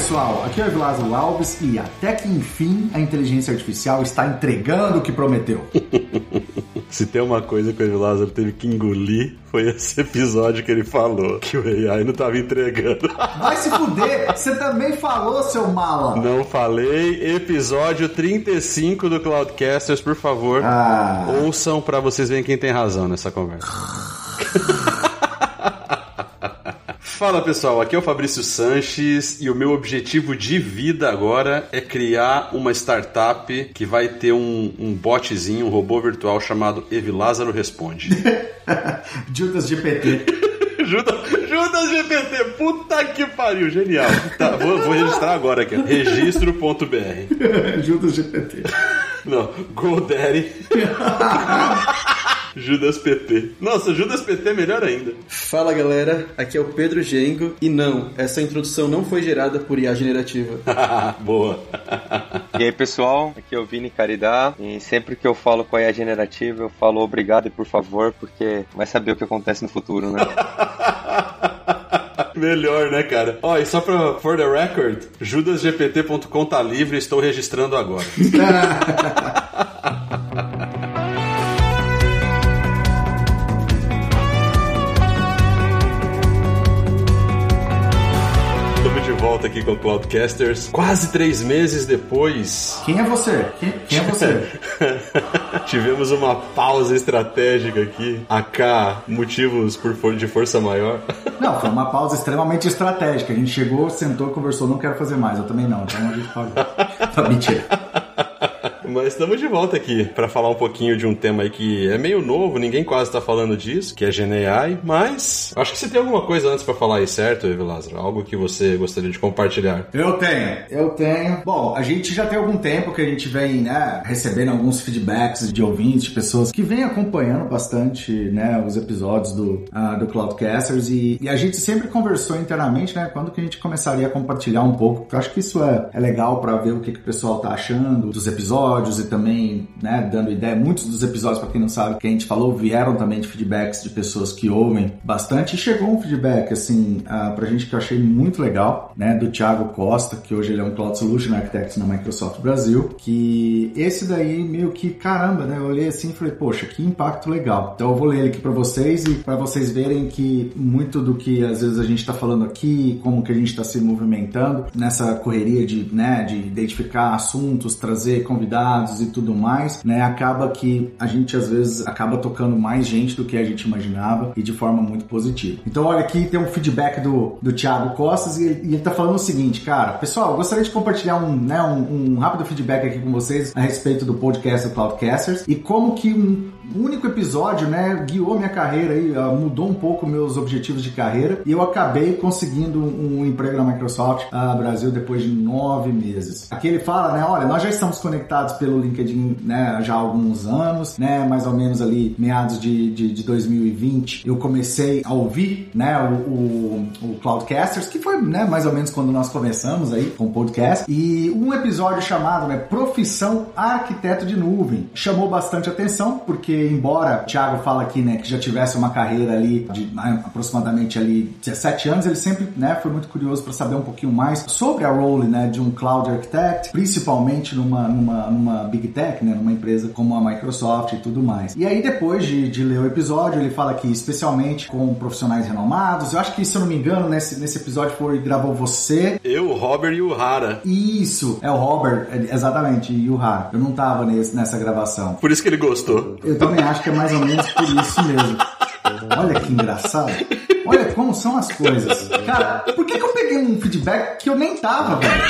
Pessoal, aqui é o Evilásio Alves e até que enfim a inteligência artificial está entregando o que prometeu. Se tem uma coisa que o Lázaro teve que engolir, foi esse episódio que ele falou que o AI não estava entregando. Vai se fuder, você também falou, seu mala. Não falei. Episódio 35 do Cloudcasters, por favor. Ah. Ouçam para vocês verem quem tem razão nessa conversa. Fala pessoal, aqui é o Fabrício Sanches e o meu objetivo de vida agora é criar uma startup que vai ter um, um botzinho, um robô virtual chamado Evilázaro Responde. Judas GPT. Judas, Judas GPT, puta que pariu, genial. Tá, vou, vou registrar agora aqui, registro.br. Judas GPT. Não, GoDaddy. Judas PT. Nossa, Judas PT é melhor ainda. Fala galera, aqui é o Pedro Gengo e não, essa introdução não foi gerada por IA generativa. Boa. e aí pessoal, aqui é o Vini Caridá e sempre que eu falo com a IA generativa eu falo obrigado e por favor, porque vai saber o que acontece no futuro, né? Melhor, né, cara? Ó, e só pra for the record, judasgpt.com tá livre, estou registrando agora. volta aqui com o Cloudcasters. Quase três meses depois. Quem é você? Quem, quem é você? Tivemos uma pausa estratégica aqui. AK, motivos por for de força maior. Não, foi uma pausa extremamente estratégica. A gente chegou, sentou, conversou, não quero fazer mais. Eu também não, então a gente parou. Tá, mentira. Mas estamos de volta aqui para falar um pouquinho de um tema aí que é meio novo, ninguém quase está falando disso, que é GenAI, mas acho que você tem alguma coisa antes para falar aí, certo, Evi? Algo que você gostaria de compartilhar? Eu tenho, eu tenho. Bom, a gente já tem algum tempo que a gente vem, né, recebendo alguns feedbacks de ouvintes, de pessoas que vêm acompanhando bastante, né, os episódios do, uh, do Cloudcasters e, e, a gente sempre conversou internamente, né, quando que a gente começaria a compartilhar um pouco, porque eu acho que isso é, é legal para ver o que, que o pessoal tá achando dos episódios e também, né, dando ideia. Muitos dos episódios, para quem não sabe, que a gente falou, vieram também de feedbacks de pessoas que ouvem bastante. E chegou um feedback, assim, uh, pra gente que eu achei muito legal, né, do Thiago Costa, que hoje ele é um Cloud Solution Architect na Microsoft Brasil, que esse daí meio que, caramba, né, eu olhei assim e falei, poxa, que impacto legal. Então eu vou ler ele aqui para vocês e para vocês verem que muito do que às vezes a gente está falando aqui, como que a gente está se movimentando nessa correria de, né, de identificar assuntos, trazer convidados, e tudo mais, né? Acaba que a gente às vezes acaba tocando mais gente do que a gente imaginava e de forma muito positiva. Então, olha aqui tem um feedback do, do Thiago Costas e, e ele tá falando o seguinte, cara, pessoal, gostaria de compartilhar um, né, um, um rápido feedback aqui com vocês a respeito do podcast do Cloudcasters e como que um único episódio, né, guiou minha carreira uh, mudou um pouco meus objetivos de carreira e eu acabei conseguindo um, emprego na Microsoft uh, Brasil depois de nove meses. Aqui ele fala, né, olha, nós já estamos conectados pelo LinkedIn, né, já há alguns anos, né, mais ou menos ali meados de, de, de 2020, eu comecei a ouvir, né, o, o, o Cloudcasters, que foi, né, mais ou menos quando nós começamos aí com o podcast, e um episódio chamado, né, Profissão Arquiteto de Nuvem, chamou bastante atenção porque embora o Thiago fala aqui, né, que já tivesse uma carreira ali de né, aproximadamente ali 17 anos, ele sempre, né, foi muito curioso para saber um pouquinho mais sobre a role, né, de um cloud architect, principalmente numa, numa, numa big tech, né, numa empresa como a Microsoft e tudo mais. E aí depois de, de ler o episódio, ele fala que especialmente com profissionais renomados, eu acho que se eu não me engano, nesse, nesse episódio foi gravou você, eu, o Robert e o Hara. Isso, é o Robert, exatamente, e o Hara. Eu não tava nesse, nessa gravação. Por isso que ele gostou. Eu também acho que é mais ou menos por isso mesmo. Olha que engraçado. Olha como são as coisas. Cara, por que, que eu peguei um feedback que eu nem tava, velho?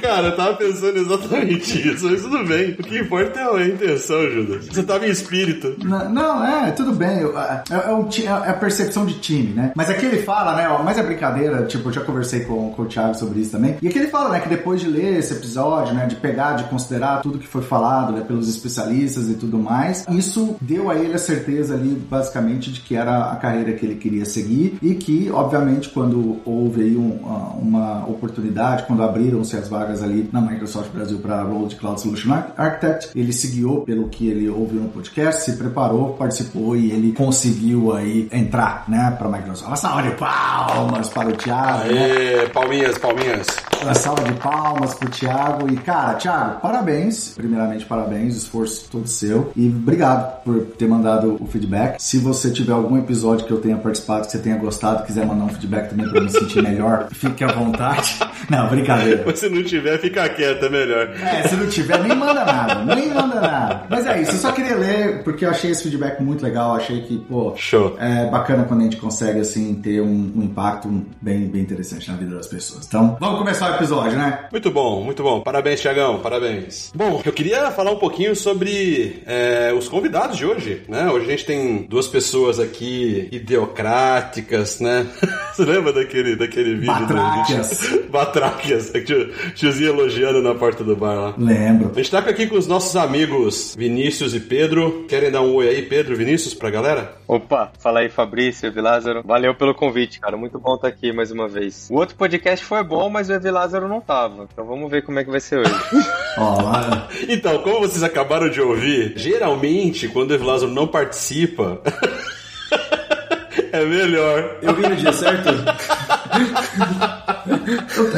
Cara, eu tava pensando exatamente isso, mas tudo bem. O que importa é a intenção, Judas. Você tava em espírito. Não, não, é, tudo bem. eu- É, é um ti- é a percepção de time, né? Mas aqui ele fala, né? ó, Mas é brincadeira, tipo, eu já conversei com, com o Thiago sobre isso também. E aqui ele fala, né, que depois de ler esse episódio, né, de pegar, de considerar tudo que foi falado, né, pelos especialistas e tudo mais, isso deu a ele a certeza ali, basicamente, de que era a carreira que ele queria seguir e que, obviamente, quando houve aí um- ah, uma oportunidade, quando abriram-se as vagas ali na Microsoft Brasil para role de Cloud Solution Ar- Architect, ele se guiou pelo que ele ouviu no podcast, se preparou, participou e ele conseguiu aí entrar, né, para a Microsoft. Uma salva palmas para o Thiago, né? Aê, palminhas, palminhas. Uma salva de palmas pro Thiago. E, cara, Thiago, parabéns. Primeiramente, parabéns. Esforço todo seu. E obrigado por ter mandado o feedback. Se você tiver algum episódio que eu tenha participado, que você tenha gostado, quiser mandar um feedback também pra me sentir melhor, fique à vontade. Não, brincadeira. Se não tiver, fica quieto, é melhor. É, se não tiver, nem manda nada, nem manda nada. Mas é isso, eu só queria ler, porque eu achei esse feedback muito legal, achei que, pô, Show. é bacana quando a gente consegue, assim, ter um, um impacto bem, bem interessante na vida das pessoas. Então, vamos começar o episódio, né? Muito bom, muito bom. Parabéns, Tiagão, parabéns. Bom, eu queria falar um pouquinho sobre é, os convidados de hoje, né? Hoje a gente tem duas pessoas aqui ideocráticas, né? Você lembra daquele, daquele vídeo? Batráquias. do- Batráquias. Tio- Tiozinho elogiando na porta do bar lá. Lembro. A gente tá aqui com os nossos amigos Vinícius e Pedro. Querem dar um oi aí, Pedro, Vinícius, pra galera? Opa, fala aí Fabrício, Evilázaro. Valeu pelo convite, cara. Muito bom estar aqui mais uma vez. O outro podcast foi bom, mas o Evilázaro não tava. Então vamos ver como é que vai ser hoje. Ó, lá- Então, como vocês acabaram de ouvir, geralmente quando o Evilásio não participa, é melhor. Eu vim no dia certo?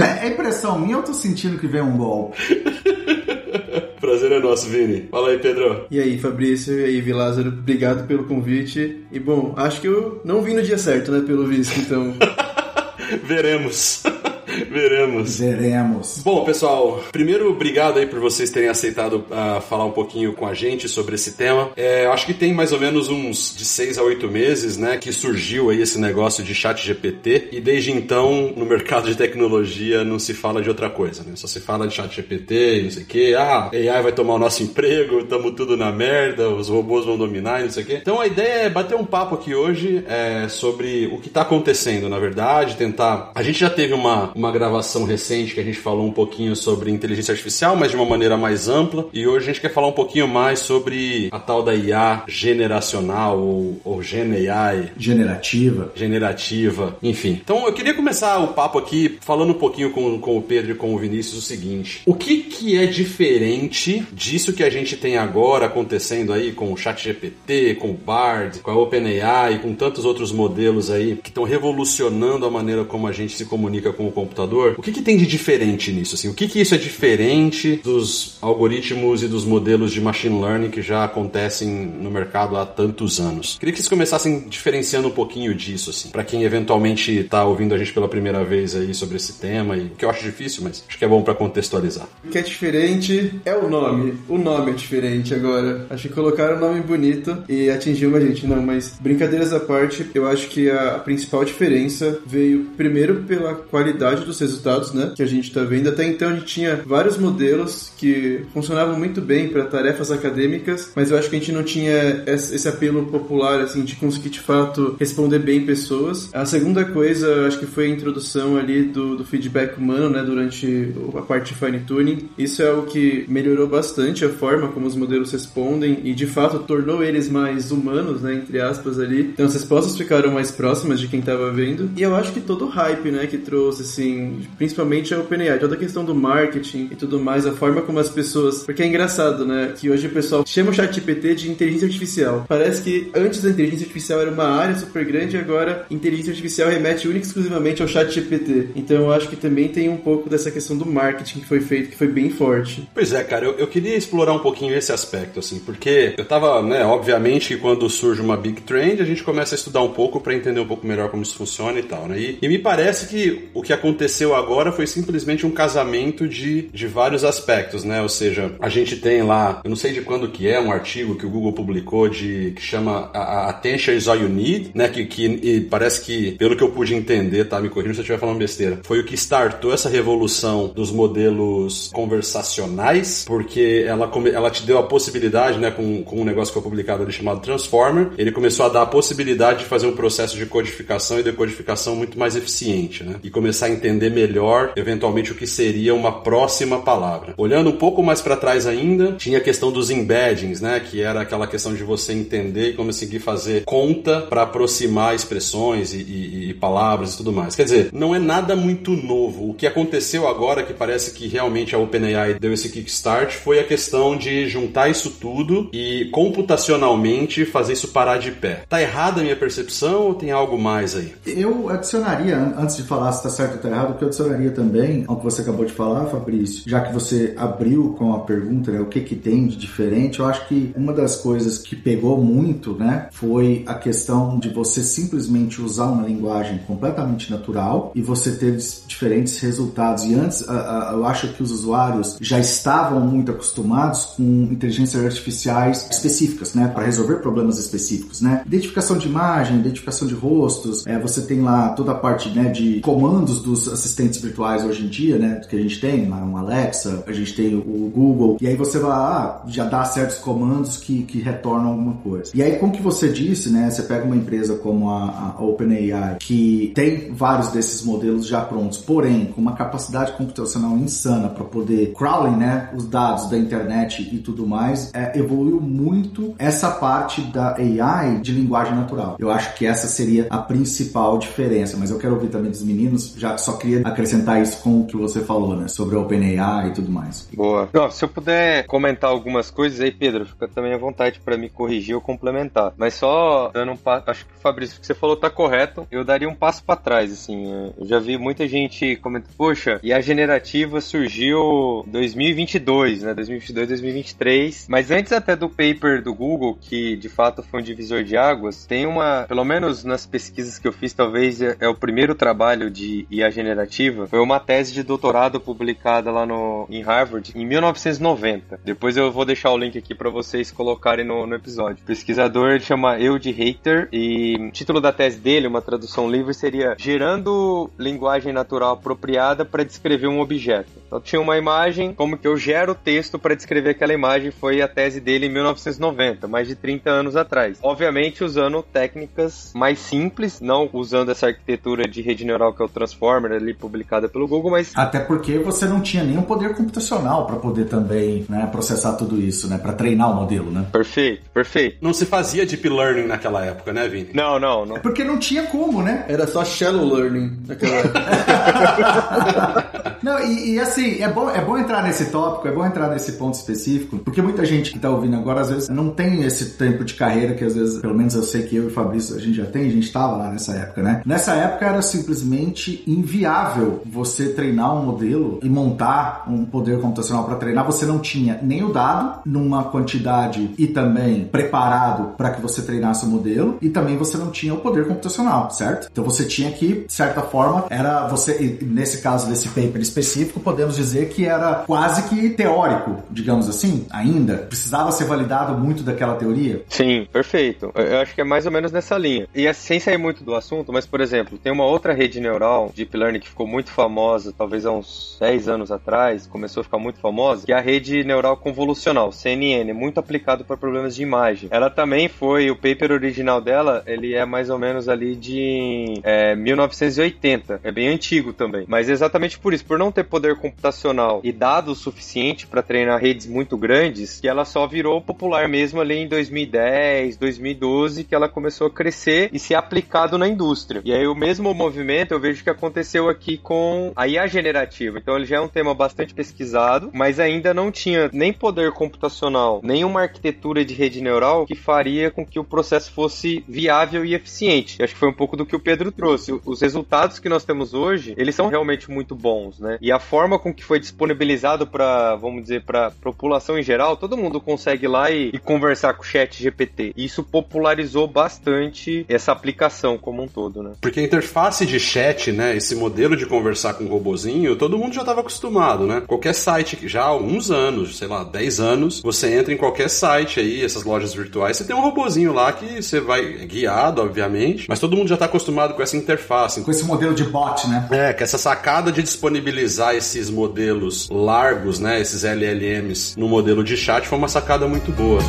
é, é impressão minha, eu tô sentindo que vem um golpe. Prazer é nosso, Vini. Fala aí, Pedro. E aí, Fabrício, e aí, Vilázaro, obrigado pelo convite. E bom, acho que eu não vim no dia certo, né, pelo visto, então. Veremos. Veremos. Veremos. Bom, pessoal, primeiro, obrigado aí por vocês terem aceitado ah, falar um pouquinho com a gente sobre esse tema. É, acho que tem mais ou menos uns de seis a oito meses, né, que surgiu aí esse negócio de chat GPT e desde então, no mercado de tecnologia, não se fala de outra coisa, né? Só se fala de chat GPT e não sei o que. Ah, AI vai tomar o nosso emprego, estamos tudo na merda, os robôs vão dominar e não sei o que. Então a ideia é bater um papo aqui hoje é, sobre o que está acontecendo, na verdade, tentar... A gente já teve uma, uma gravação recente que a gente falou um pouquinho sobre inteligência artificial, mas de uma maneira mais ampla. E hoje a gente quer falar um pouquinho mais sobre a tal da IA generacional ou, ou Gen AI, Generativa. generativa, enfim. Então eu queria começar o papo aqui falando um pouquinho com, com o Pedro e com o Vinícius o seguinte: o que, que é diferente disso que a gente tem agora acontecendo aí com o ChatGPT, com o Bard, com a OpenAI, com tantos outros modelos aí que estão revolucionando a maneira como a gente se comunica com o computador? O que, que tem de diferente nisso? Assim? O que, que isso é diferente dos algoritmos e dos modelos de machine learning que já acontecem no mercado há tantos anos? Queria que vocês começassem diferenciando um pouquinho disso, assim, para quem eventualmente está ouvindo a gente pela primeira vez aí sobre esse tema, e que eu acho difícil, mas acho que é bom para contextualizar. O que é diferente é o nome. O nome é diferente agora. Acho que colocaram um nome bonito e atingiu a gente. Não, mas brincadeiras à parte, eu acho que a principal diferença veio primeiro pela qualidade dos resultados, né? Que a gente tá vendo. Até então a gente tinha vários modelos que funcionavam muito bem para tarefas acadêmicas, mas eu acho que a gente não tinha esse apelo popular, assim, de conseguir de fato responder bem pessoas. A segunda coisa, acho que foi a introdução ali do, do feedback humano, né? Durante a parte de fine tuning. Isso é algo que melhorou bastante a forma como os modelos respondem e de fato tornou eles mais humanos, né? Entre aspas ali. Então as respostas ficaram mais próximas de quem estava vendo. E eu acho que todo o hype, né? Que trouxe, assim, principalmente a OpenAI, toda a questão do marketing e tudo mais, a forma como as pessoas. Porque é engraçado, né? Que hoje o pessoal chama o ChatGPT de inteligência artificial. Parece que antes a inteligência artificial era uma área super grande e agora inteligência artificial remete única e exclusivamente ao ChatGPT. Então eu acho que também tem um pouco dessa questão do marketing que foi feito, que foi bem forte. Pois é, cara, eu, eu queria explorar um pouquinho esse aspecto, assim, porque eu tava, né, obviamente que quando surge uma big trend, a gente começa a estudar um pouco para entender um pouco melhor como isso funciona e tal, né? E, e me parece que o que aconteceu agora foi simplesmente um casamento de, de vários aspectos, né? Ou seja, a gente tem lá, eu não sei de quando que é, um artigo que o Google publicou de que chama Attention is All You Need, né? Que, que parece que, pelo que eu pude entender, tá? Me corrigindo se eu estiver falando besteira, foi o que startou essa revolução dos modelos conversacionais, porque ela, ela te deu a possibilidade, né? Com, com um negócio que foi publicado ali chamado Transformer, ele começou a dar a possibilidade de fazer um processo de codificação e decodificação muito mais eficiente, né? E começar a melhor, eventualmente, o que seria uma próxima palavra. Olhando um pouco mais para trás ainda, tinha a questão dos embeddings, né? Que era aquela questão de você entender e conseguir fazer conta para aproximar expressões e, e, e, palavras e tudo mais. Quer dizer, não é nada muito novo. O que aconteceu agora, que parece que realmente a OpenAI deu esse kickstart, foi a questão de juntar isso tudo e computacionalmente fazer isso parar de pé. Tá errada a minha percepção ou tem algo mais aí? Eu adicionaria, antes de falar se tá certo ou tá que eu adicionaria também ao que você acabou de falar, Fabrício, já que você abriu com a pergunta, né, o que que tem de diferente, eu acho que uma das coisas que pegou muito, né, foi a questão de você simplesmente usar uma linguagem completamente natural e você ter diferentes resultados. E antes, eu acho que os usuários já estavam muito acostumados com inteligências artificiais específicas, né, para resolver problemas específicos, né? Identificação de imagem, identificação de rostos, é, você tem lá toda a parte, né, de comandos dos assistentes virtuais hoje em dia, né, que a gente tem, lá um Alexa, a gente tem o Google, e aí você vai, ah, já dá certos comandos que, que retornam alguma coisa. E aí, como que você disse, né, você pega uma empresa como a, a OpenAI, que tem vários desses modelos já prontos, porém, com uma capacidade computacional insana para poder crawling, né, os dados da internet e tudo mais, é, evoluiu muito essa parte da AI de linguagem natural. Eu acho que essa seria a principal diferença, mas eu quero ouvir também dos meninos, já só queria acrescentar isso com o que você falou, né, sobre a OpenAI e tudo mais. Boa. se eu puder comentar algumas coisas aí, Pedro, fica também à vontade para me corrigir ou complementar. Mas só dando um passo, acho que o Fabrício, o que você falou tá correto. Eu daria um passo para trás, assim. Eu já vi muita gente comentando, poxa, e a generativa surgiu 2022, né? 2022, 2023. Mas antes até do paper do Google, que de fato foi um divisor de águas, tem uma, pelo menos nas pesquisas que eu fiz, talvez é, é o primeiro trabalho de IA generativa, foi uma tese de doutorado publicada lá no, em Harvard em 1990. Depois eu vou deixar o link aqui para vocês colocarem no, no episódio. O pesquisador chama Eudi Hater e o título da tese dele, uma tradução livre, seria Gerando linguagem natural apropriada para descrever um objeto. Então tinha uma imagem, como que eu gero texto para descrever aquela imagem, foi a tese dele em 1990, mais de 30 anos atrás. Obviamente usando técnicas mais simples, não usando essa arquitetura de rede neural que é o Transformer ali publicada pelo Google, mas até porque você não tinha nenhum poder computacional para poder também né, processar tudo isso, né, para treinar o modelo, né? Perfeito, perfeito. Não se fazia deep learning naquela época, né, Vini? Não, não, não. É porque não tinha como, né? Era só shallow learning naquela época. não, e, e, assim, é bom, é bom entrar nesse tópico, é bom entrar nesse ponto específico, porque muita gente que tá ouvindo agora, às vezes, não tem esse tempo de carreira que às vezes, pelo menos eu sei que eu e o Fabrício, a gente já tem, a gente tava lá nessa época, né? Nessa época era simplesmente inviável você treinar um modelo e montar um poder computacional para treinar, você não tinha nem o dado numa quantidade e também preparado para que você treinasse o modelo, e também você não tinha o poder computacional, certo? Então você tinha que, de certa forma, era você, nesse caso desse paper específico, podemos dizer que era quase que teórico, digamos assim, ainda. Precisava ser validado muito daquela teoria? Sim, perfeito. Eu acho que é mais ou menos nessa linha. E sem sair muito do assunto, mas por exemplo, tem uma outra rede neural, Deep Learning, que ficou muito famosa, talvez há uns 10 anos atrás, começou a ficar muito famosa, que é a rede neural convolucional, CNN, muito aplicado para problemas de imagem. Ela também foi, o paper original dela, ele é mais ou menos ali de é, 1980, é bem antigo também. Mas exatamente por isso, por não ter poder computacional e dados suficiente para treinar redes muito grandes, que ela só virou popular mesmo ali em 2010, 2012, que ela começou a crescer e ser aplicado na indústria. E aí o mesmo movimento eu vejo que aconteceu aqui com a IA generativa. Então ele já é um tema bastante pesquisado, mas ainda não tinha nem poder computacional, nem uma arquitetura de rede neural que faria com que o processo fosse viável e eficiente. Eu acho que foi um pouco do que o Pedro trouxe. Os resultados que nós temos hoje, eles são realmente muito bons, né? E a forma com que foi disponibilizado para, vamos dizer, para população em geral, todo mundo consegue ir lá e, e conversar com o chat GPT. E isso popularizou bastante essa aplicação como um todo, né? Porque a interface de chat, né, esse modelo de conversar com o robozinho, todo mundo já estava acostumado, né? Qualquer site que já há alguns anos, sei lá, 10 anos, você entra em qualquer site aí, essas lojas virtuais, você tem um robozinho lá que você vai guiado, obviamente, mas todo mundo já está acostumado com essa interface. Com esse modelo de bot, né? É, que essa sacada de disponibilizar esses modelos largos, né, esses LLMs no modelo de chat foi uma sacada muito boa.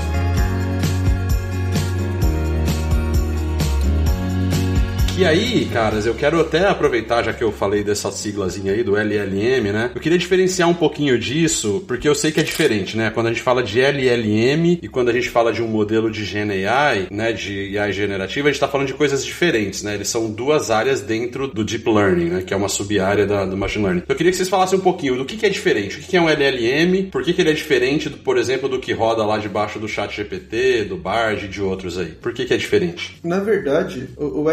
E aí, caras, eu quero até aproveitar, já que eu falei dessa siglazinha aí do LLM, né? Eu queria diferenciar um pouquinho disso, porque eu sei que é diferente, né? Quando a gente fala de LLM e quando a gente fala de um modelo de Gen AI, né, de AI generativa, a gente tá falando de coisas diferentes, né? Eles são duas áreas dentro do Deep Learning, né? Que é uma sub-área do Machine Learning. Eu queria que vocês falassem um pouquinho do que, que é diferente, o que, que é um LLM, por que, que ele é diferente, do, por exemplo, do que roda lá debaixo do chat GPT, do Bard e de outros aí. Por que, que é diferente? Na verdade, o, o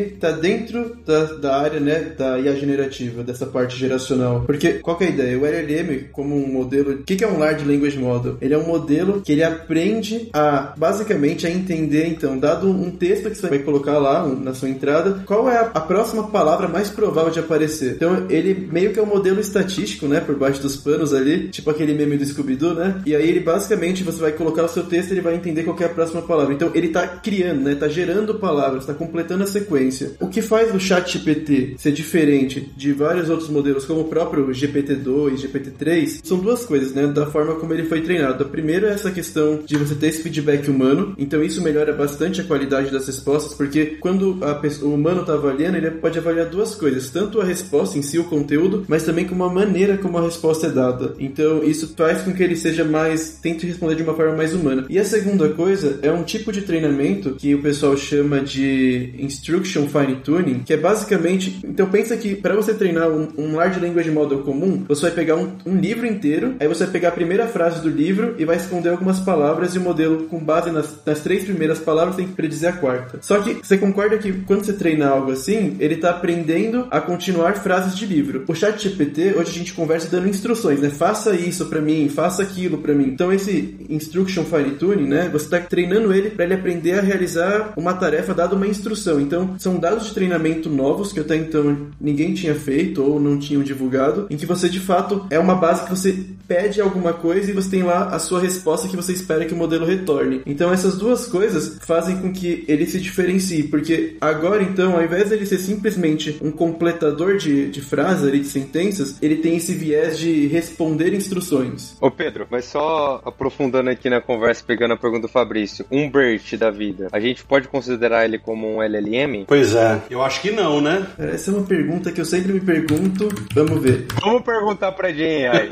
LLM está dentro da, da área né, da IA generativa, dessa parte geracional. Porque qual é a ideia? O LLM, como um modelo. O que, que é um Large Language Model? Ele é um modelo que ele aprende a, basicamente, a entender, então, dado um texto que você vai colocar lá um, na sua entrada, qual é a, a, próxima palavra mais provável de aparecer. Então, ele meio que é um modelo estatístico, né, por baixo dos panos ali, tipo aquele meme do Scooby-Doo, né? E aí ele basicamente você vai colocar o seu texto e ele vai entender qual é a próxima palavra. Então, ele está criando, né, está gerando palavras, está completando a sequência. O que faz o chat GPT ser diferente de vários outros modelos, como o próprio GPT-2, GPT-3, são duas coisas, né? Da forma como ele foi treinado. A primeira é essa questão de você ter esse feedback humano, então isso melhora bastante a qualidade das respostas, porque quando pessoa, o humano está avaliando, ele pode avaliar duas coisas, tanto a resposta em si, o conteúdo, mas também como a maneira como a resposta é dada. Então isso faz com que ele seja mais, tente responder de uma forma mais humana. E a segunda coisa é um tipo de treinamento que o pessoal chama de instruction fine tuning, que é basicamente, então pensa que para você treinar um, um, large language model comum, você vai pegar um, um, livro inteiro, aí você vai pegar a primeira frase do livro e vai esconder algumas palavras e o modelo com base nas, nas três primeiras palavras tem que predizer a quarta. Só que você concorda que quando você treina algo assim, ele está aprendendo a continuar frases de livro. O chat GPT, hoje a gente conversa dando instruções, né? Faça isso para mim, faça aquilo para mim. Então esse instruction fine tuning, né? Você está treinando ele para ele aprender a realizar uma tarefa dada uma instrução. Então são dados de treinamento novos que até então ninguém tinha feito ou não tinham divulgado, em que você de fato é uma base que você pede alguma coisa e você tem lá a sua resposta que você espera que o modelo retorne. Então essas duas coisas fazem com que ele se diferencie, porque agora então, ao invés dele ser simplesmente um completador de, de frases ali, de sentenças, ele tem esse viés de responder instruções. Ô Pedro, mas só aprofundando aqui na conversa, pegando a pergunta do Fabrício, um BERT da vida, a gente pode considerar ele como um LLM? Pois é. Eu acho que não, né? Essa é uma pergunta que eu sempre me pergunto. Vamos ver. Vamos perguntar pra Jen aí.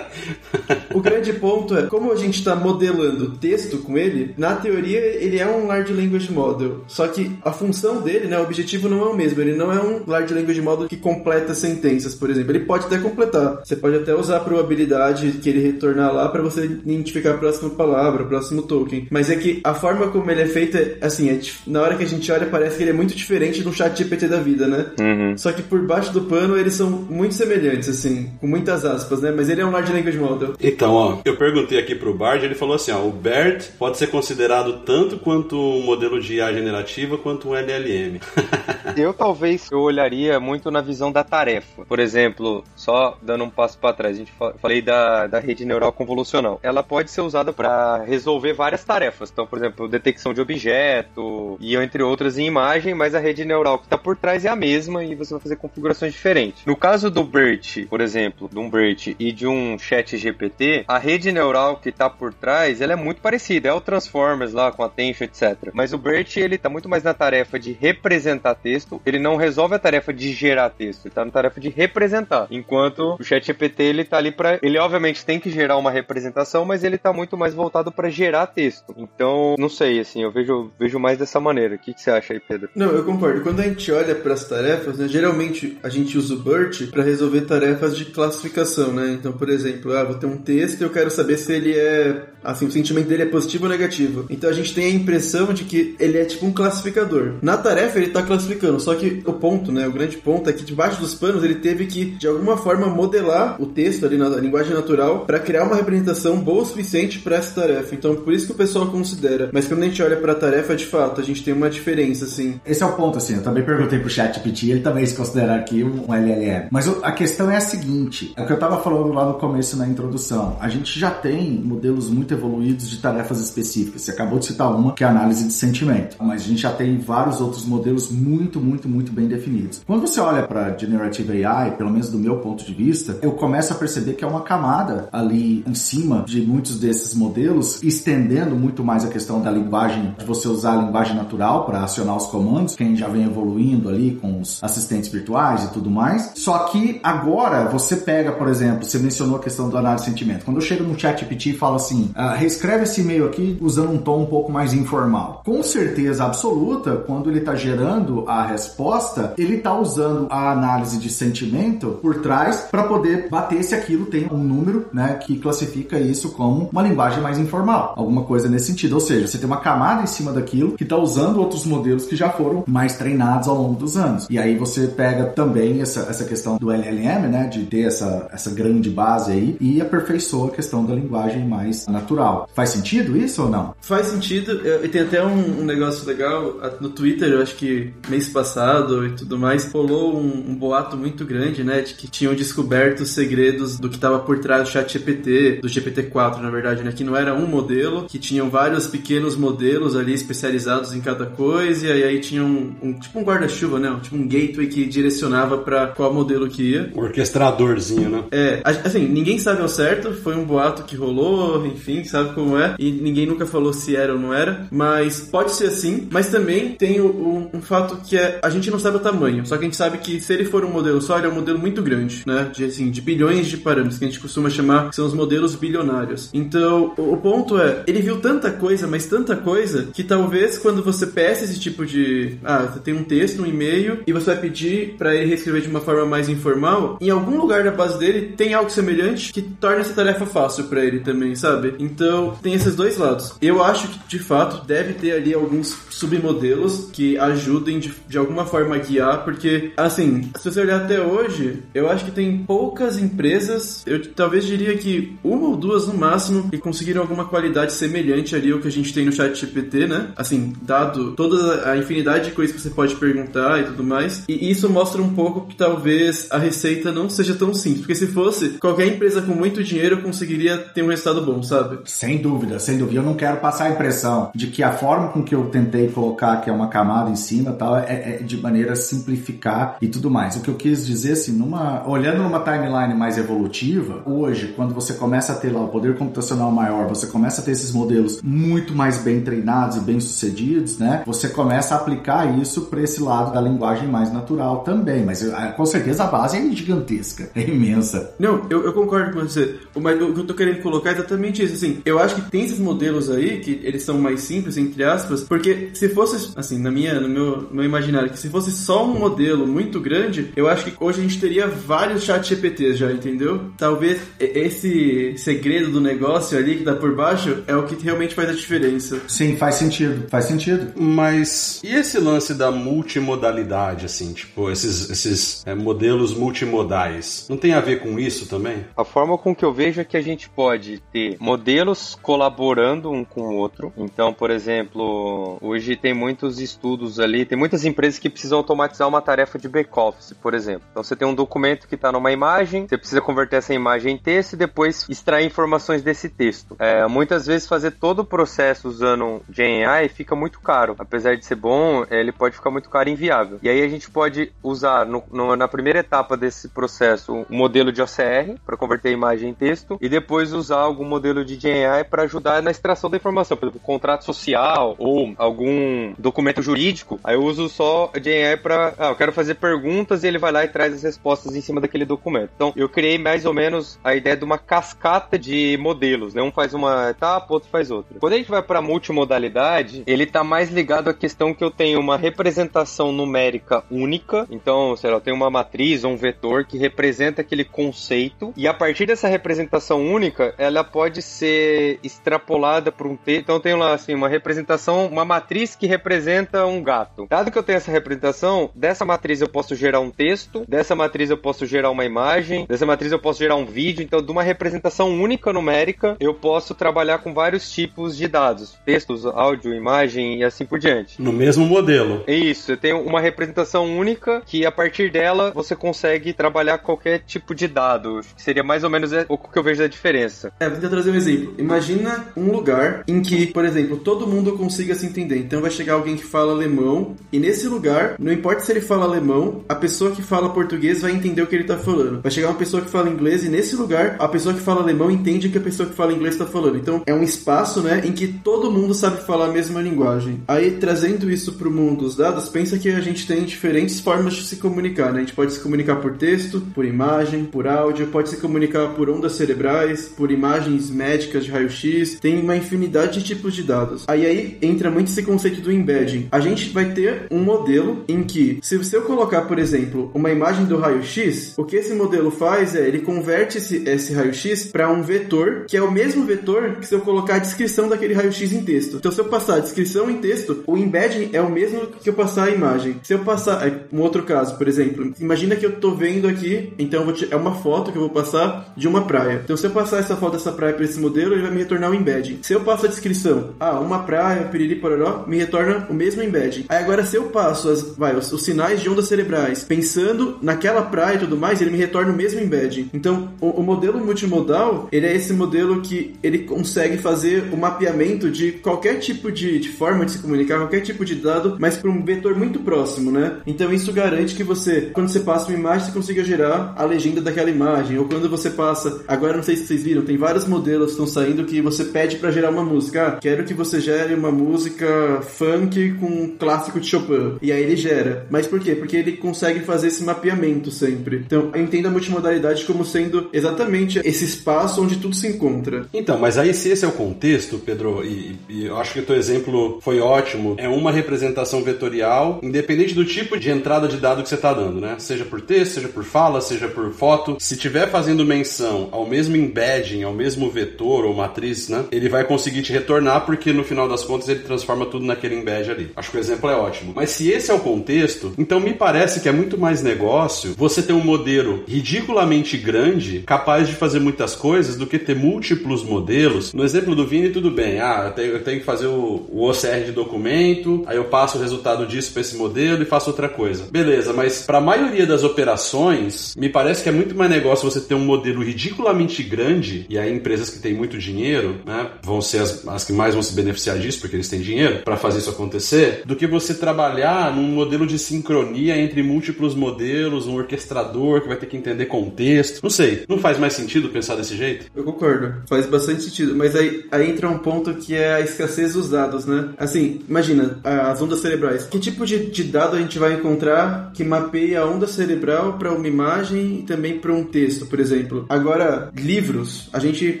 o grande ponto é, como a gente está modelando texto com ele, na teoria ele é um Large Language Model. Só que a função dele, né, o objetivo não é o mesmo. Ele não é um Large Language Model que completa sentenças, por exemplo. Ele pode até completar. Você pode até usar a probabilidade que ele retornar lá para você identificar a próxima palavra, o próximo token. Mas é que a forma como ele é feito, é, assim, é, na hora que a gente olha, parece que ele é muito diferente do chat GPT da vida, né? Uhum. Só que por baixo do pano eles são muito semelhantes, assim, com muitas aspas, né? Mas ele é um large language model. Então, ó, eu perguntei aqui pro Bard, ele falou assim, ó, o BERT pode ser considerado tanto quanto um modelo de IA generativa quanto um LLM. eu talvez eu olharia muito na visão da tarefa. Por exemplo, só dando um passo para trás, a gente falei da, da rede neural convolucional. Ela pode ser usada para resolver várias tarefas. Então, por exemplo, detecção de objeto e entre outras em imagem, mas a rede neural que está por trás é a mesma e você vai fazer configurações diferentes. No caso do BERT, por exemplo, de um BERT e de um chat GPT, a rede neural que está por trás, ela é muito parecida, é o Transformers lá com Attention, etc. Mas o BERT, ele tá muito mais na tarefa de representar texto, ele não resolve a tarefa de gerar texto, ele tá na tarefa de representar. Enquanto o chat GPT, ele tá ali para ele obviamente tem que gerar uma representação, mas ele tá muito mais voltado para gerar texto. Então, não sei, assim, eu vejo, vejo mais dessa maneira. O que, que você acha aí, Pedro? Não, eu concordo. Quando a gente olha para as tarefas, né, geralmente a gente usa o BERT para resolver tarefas de classificação, né? Então, por exemplo, ah, vou ter um texto e eu quero saber se ele é assim, o sentimento dele é positivo ou negativo. Então a gente tem a impressão de que ele é tipo um classificador. Na tarefa ele tá classificando, só que o ponto, né, o grande ponto é que debaixo dos panos ele teve que de alguma forma modelar o texto ali na linguagem natural para criar uma representação boa o suficiente para essa tarefa. Então por isso que o pessoal considera. Mas quando a gente olha para a tarefa, de fato, a gente tem uma diferença assim. Esse é o ponto assim. Eu também perguntei pro ChatGPT, ele também se considera aqui um LLM. Mas a questão é a seguinte, é o que eu tava falando lá no começo na introdução. A gente já tem modelos muito evoluídos de tarefas específicas. Você acabou de citar uma, que é a análise de sentimento. Mas a gente já tem vários outros modelos muito, muito, muito bem definidos. Quando você olha para Generative AI, pelo menos do meu ponto de vista, eu começo a perceber que é uma camada ali em cima de muitos desses modelos, estendendo muito mais a questão da linguagem, de você usar a linguagem natural para acionar os comandos, quem já vem evoluindo ali com os assistentes virtuais e tudo mais. Só que agora você pega, por exemplo, você mencionou a questão do análise de sentimento. Quando eu chego no chat GPT e falo assim, ah, reescreve esse e-mail aqui usando um tom um pouco mais informal. Com certeza absoluta, quando ele está gerando a resposta, ele está usando a análise de sentimento por trás para poder bater se aquilo tem um número, né, que classifica isso como uma linguagem mais informal, alguma coisa nesse sentido. Ou seja, você tem uma camada em cima daquilo que está usando outros modelos que já foram mais treinados ao longo dos anos. E aí você pega também essa, essa questão do LLM, né, de ter essa, essa grande base aí e aperfeiçoa a questão da linguagem mais natural. Faz sentido isso ou não? Faz sentido. E tem até um, um, negócio legal no Twitter, eu acho que mês passado e tudo mais, rolou um, um boato muito grande, né, de que tinham descoberto os segredos do que estava por trás do chat GPT, do GPT-4, na verdade, né, que não era um modelo, que tinham vários pequenos modelos ali especializados em cada coisa, e aí tinha um, um tipo um guarda-chuva, né, tipo um gateway que direcionava para qual modelo que ia. Um orquestradorzinho, né? É, assim, ninguém sabe ao certo, foi um boato que rolou, enfim, sabe como é, e ninguém nunca falou se era ou não era, mas pode ser assim, mas também tem o, o, um fato que é, a gente não sabe o tamanho, só que a gente sabe que se ele for um modelo só, ele é um modelo muito grande, né, de, assim, de bilhões de parâmetros, que a gente costuma chamar, que são os modelos bilionários. Então, o, o ponto é, ele viu tanta coisa, mas tanta coisa, que talvez quando você peça esse tipo de, ah, você tem um texto, um e-mail, e você vai pedir para ele reescrever de uma forma mais informal, em algum lugar da base dele tem algo semelhante que torna essa tarefa fácil para ele também, sabe? Então, tem esses dois lados. Eu acho que, de fato, deve ter ali alguns submodelos que ajudem de, de alguma forma a guiar, porque, assim, se você olhar até hoje, eu acho que tem poucas empresas, eu talvez diria que uma ou duas no máximo, que conseguiram alguma qualidade semelhante ali ao que a gente tem no chat GPT, né? Assim, dado toda a infinidade de coisas que você pode perguntar e tudo mais. E isso mostra um pouco que talvez a receita não seja tão simples, porque se fosse, qualquer empresa com muito dinheiro conseguiria ter um resultado bom, sabe? Sem dúvida, sem dúvida. Eu não quero passar a impressão de que a forma com que eu tentei colocar que é uma camada em cima tal é, é de maneira simplificar e tudo mais. O que eu quis dizer assim, numa olhando numa timeline mais evolutiva, hoje quando você começa a ter lá o poder computacional maior, você começa a ter esses modelos muito mais bem treinados e bem sucedidos, né? Você começa a aplicar isso para esse lado da linguagem mais natural também, mas com certeza a base é gigantesca, é imensa. Não, eu, eu concordo com você. Mas o que eu tô querendo colocar é exatamente isso, assim, eu acho que tem esses modelos aí que eles são mais simples entre aspas, porque se fosse assim, na minha no meu, no meu imaginário, que se fosse só um modelo muito grande, eu acho que hoje a gente teria vários chat GPTs já, entendeu? Talvez esse segredo do negócio ali que tá por baixo é o que realmente faz a diferença. Sim, faz sentido, faz sentido. Mas e esse lance da multimodalidade, assim, tipo, esses, esses é, modelos multimodais, não tem a ver com isso também? A forma com que eu vejo é que a gente pode ter modelos colaborando um com o outro. Então, por exemplo, hoje tem muitos estudos ali, tem muitas empresas que precisam automatizar uma tarefa de back-office, por exemplo. Então, você tem um documento que está numa imagem, você precisa converter essa imagem em texto e depois extrair informações desse texto. É, muitas vezes fazer todo o processo usando GenAI fica muito caro. Apesar de ser bom, ele pode ficar muito caro e inviável. E aí a gente pode usar no, no, na primeira etapa desse processo um modelo de OCR para converter a imagem em texto e depois usar algum modelo de GenAI para ajudar na extração da informação, por exemplo, contrato social ou algum documento jurídico. Aí eu uso só GenAI para, ah, eu quero fazer perguntas e ele vai lá e traz as respostas em cima daquele documento. Então eu criei mais ou menos a ideia de uma cascata de modelos, né? Um faz uma etapa, outro faz outra. Quando a gente vai para multimodalidade, ele tá mais ligado à questão que eu tenho uma representação numérica única. Então, sei lá, tenho uma matriz ou um vetor que representa aquele conceito e a partir dessa representação única, ela pode ser extrapolada por um texto. Então, tenho lá assim, uma representação, uma matriz que representa um gato. Dado que eu tenho essa representação, dessa matriz eu posso gerar um texto, dessa matriz eu posso gerar uma imagem, dessa matriz eu posso gerar um vídeo. Então, de uma representação única numérica, eu posso trabalhar com vários tipos de dados: textos, áudio, imagem e assim por diante. No mesmo modelo. Isso, eu tenho uma representação única que a partir dela você consegue trabalhar qualquer tipo de dado. Que seria mais ou menos o que eu vejo da diferença. É, vou trazer um exemplo. Imagina um lugar em que, por exemplo, todo mundo consiga se entender. Então vai chegar alguém que fala alemão e nesse lugar, não importa se ele fala alemão, a pessoa que fala português vai entender o que ele tá falando. Vai chegar uma pessoa que fala inglês e nesse lugar, a pessoa que fala alemão entende o que a pessoa que fala inglês tá falando. Então é um espaço, né, em que todo mundo sabe falar a mesma linguagem. Aí trazendo isso pro mundo dos dados, pensa que a gente tem diferentes formas de se comunicar, né? A gente pode se comunicar por texto, por imagem, por áudio, pode se comunicar por ondas cerebrais, por imagens médicas de raio-x, tem uma infinidade de tipos de dados. Aí aí entra muito esse conceito do embedding. A gente vai ter um modelo em que, se eu colocar, por exemplo, uma imagem do raio-x, o que esse modelo faz é ele converte esse, esse raio-x para um vetor, que é o mesmo vetor que se eu colocar a descrição daquele raio-x em texto. Então, se eu passar a descrição em texto, o embedding é o mesmo que eu passar a imagem. Se eu passar, um outro caso, por exemplo, imagina que eu tô vendo aqui, então te, é uma foto que eu vou passar de uma praia. Então, se eu passar essa foto dessa praia para esse modelo, ele vai me retornar um embedding. Se eu passo a descrição, ah, uma praia, piriri, pororó, me retorna o mesmo embedding. Aí agora, se eu passo as, vai, os, os sinais de ondas cerebrais, pensando naquela praia e tudo mais, ele me retorna o mesmo embedding. Então, o, o modelo multimodal, ele é esse modelo que ele consegue fazer o mapeamento de qualquer tipo de, de forma de se comunicar, qualquer tipo de dado, mas para um vetor muito próximo, né? Então, isso garante que você, quando você passa uma imagem, você consiga gerar a legenda daquela imagem. Ou quando você passa, agora não sei se vocês viram, tem vários modelos que estão saindo que você pede para gerar uma música. Ah, quero que você gere uma música funk com um clássico de Chopin. E aí ele gera. Mas por quê? Porque ele consegue fazer esse mapeamento sempre. Então, eu entendo a multimodalidade como sendo exatamente esse espaço onde tudo se encontra. Então, mas aí se esse é o contexto, Pedro, e, e eu acho que o teu exemplo foi ótimo, é uma representação vetorial, independente do tipo de entrada de dado que você está dando, né? Seja por texto, seja por fala, seja por foto. Se tiver fazendo menção ao mesmo embedding, ao mesmo vetor ou matriz, né? Ele vai conseguir te retornar porque no final das contas ele transforma tudo naquele embed ali. Acho que o exemplo é ótimo. Mas se esse é o contexto, então me parece que é muito mais negócio você ter um modelo ridiculamente grande, capaz de fazer muitas coisas, do que ter múltiplos modelos. No exemplo do Vini, tudo bem. Ah, eu tenho, eu tenho que fazer o, o OCR de documento, aí eu passo o resultado disso para esse modelo e faço outra coisa. Beleza, mas para a maioria das operações, me parece que é muito mais negócio você ter um modelo ridiculamente grande, e aí empresas que têm muito dinheiro, né, vão ser as, as que mais vão se beneficiar disso, porque eles têm dinheiro para fazer isso acontecer, do que você trabalhar num modelo de sincronia entre múltiplos modelos, um orquestrador que vai ter que entender contexto. Não sei, não faz mais sentido pensar desse jeito? Eu concordo, faz bastante sentido, mas aí, aí entra um ponto que é a escassez dos dados, né? Assim, imagina, as ondas. Que tipo de, de dado a gente vai encontrar que mapeia a onda cerebral para uma imagem e também para um texto, por exemplo? Agora, livros, a gente,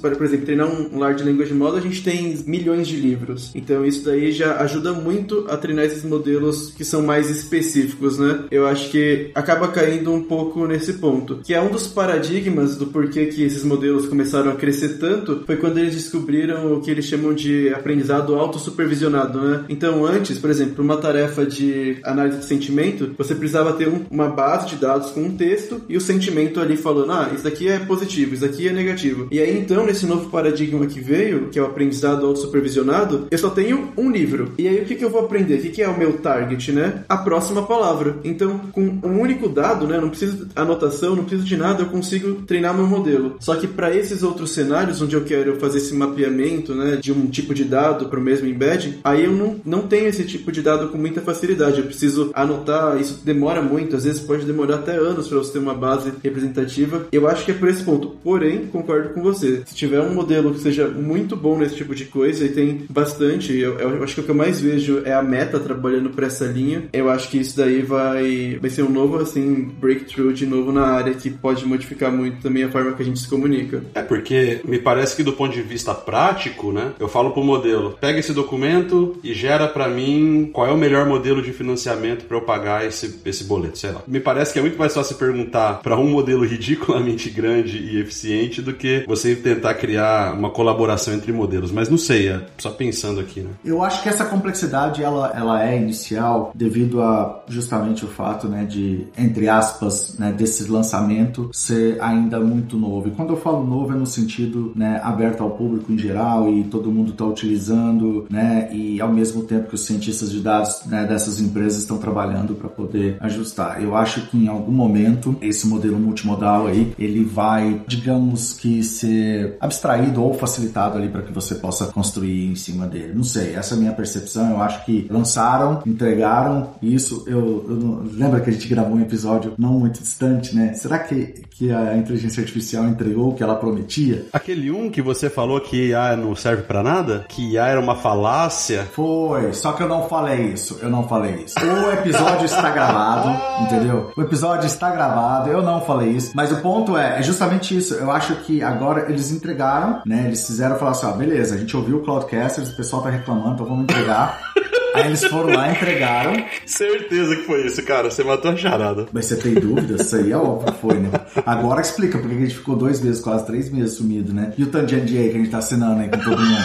por exemplo, treinar um Large Language Model, a gente tem milhões de livros. Então isso daí já ajuda muito a treinar esses modelos que são mais específicos, né? Eu acho que acaba caindo um pouco nesse ponto, que é um dos paradigmas do porquê que esses modelos começaram a crescer tanto, foi quando eles descobriram o que eles chamam de aprendizado autossupervisionado, né? Então antes, por exemplo, uma tarefa de análise de sentimento, você precisava ter um, uma base de dados com um texto e o sentimento ali falando, ah, isso daqui é positivo, isso daqui é negativo. E aí então, nesse novo paradigma que veio, que é o aprendizado autossupervisionado, eu só tenho um livro. E aí o que, que eu vou aprender? O que, que é o meu target, né? A próxima palavra. Então, com um único dado, né? Não preciso de anotação, não preciso de nada, eu consigo treinar meu modelo. Só que para esses outros cenários onde eu quero fazer esse mapeamento, né, de um tipo de dado para o mesmo embed, aí eu não, não tenho esse tipo de dado com muita facilidade. Eu preciso anotar, isso demora muito, às vezes pode demorar até anos para você ter uma base representativa. Eu acho que é por esse ponto. Porém, concordo com você. Se tiver um modelo que seja muito bom nesse tipo de coisa, e tem bastante, eu, eu acho que o que eu mais vejo é a meta trabalhando por essa linha. Eu acho que isso daí vai, vai ser um novo, assim, breakthrough de novo na área que pode modificar muito também a forma que a gente se comunica. É porque me parece que do ponto de vista prático, né? Eu falo pro modelo, pega esse documento e gera para mim qual é o melhor modelo de financiamento para eu pagar esse, esse boleto, sei lá. Me parece que é muito mais fácil perguntar para um modelo ridiculamente grande e eficiente do que você tentar criar uma colaboração entre modelos. Mas não sei, é só pensando aqui, né? Eu acho que essa complexidade ela, ela é inicial devido a justamente o fato né, de, entre aspas, né, desse lançamento ser ainda muito novo. E quando eu falo novo é no sentido né, aberto ao público em geral e todo mundo está utilizando, né, e ao mesmo tempo que os cientistas de dados né, dessas empresas estão trabalhando para poder ajustar. Eu acho que em algum momento esse modelo multimodal aí ele vai, digamos que ser abstraído ou facilitado ali para que você possa construir em cima dele. Não sei, essa é a minha percepção. Eu acho que lançaram, entregaram isso. Eu, eu não, lembra que a gente gravou um episódio não muito distante, né? Será que, que a inteligência artificial entregou o que ela prometia? Aquele um que você falou que IA não serve para nada? Que IA era uma falácia? Foi, só que eu não falei isso. Eu não falei isso. O episódio está gravado, entendeu? O episódio está gravado, eu não falei isso. Mas o ponto é, é justamente isso. Eu acho que agora eles entregaram, né? Eles fizeram falar assim, ó, beleza, a gente ouviu o Cloudcasters, o pessoal tá reclamando, então vamos entregar. Aí eles foram lá, entregaram. Certeza que foi isso, cara. Você matou a charada. Mas você tem dúvidas? Isso aí é óbvio que foi, né? Agora explica porque a gente ficou dois meses, quase três meses sumido, né? E o tanto de NDA que a gente tá assinando aí com todo mundo.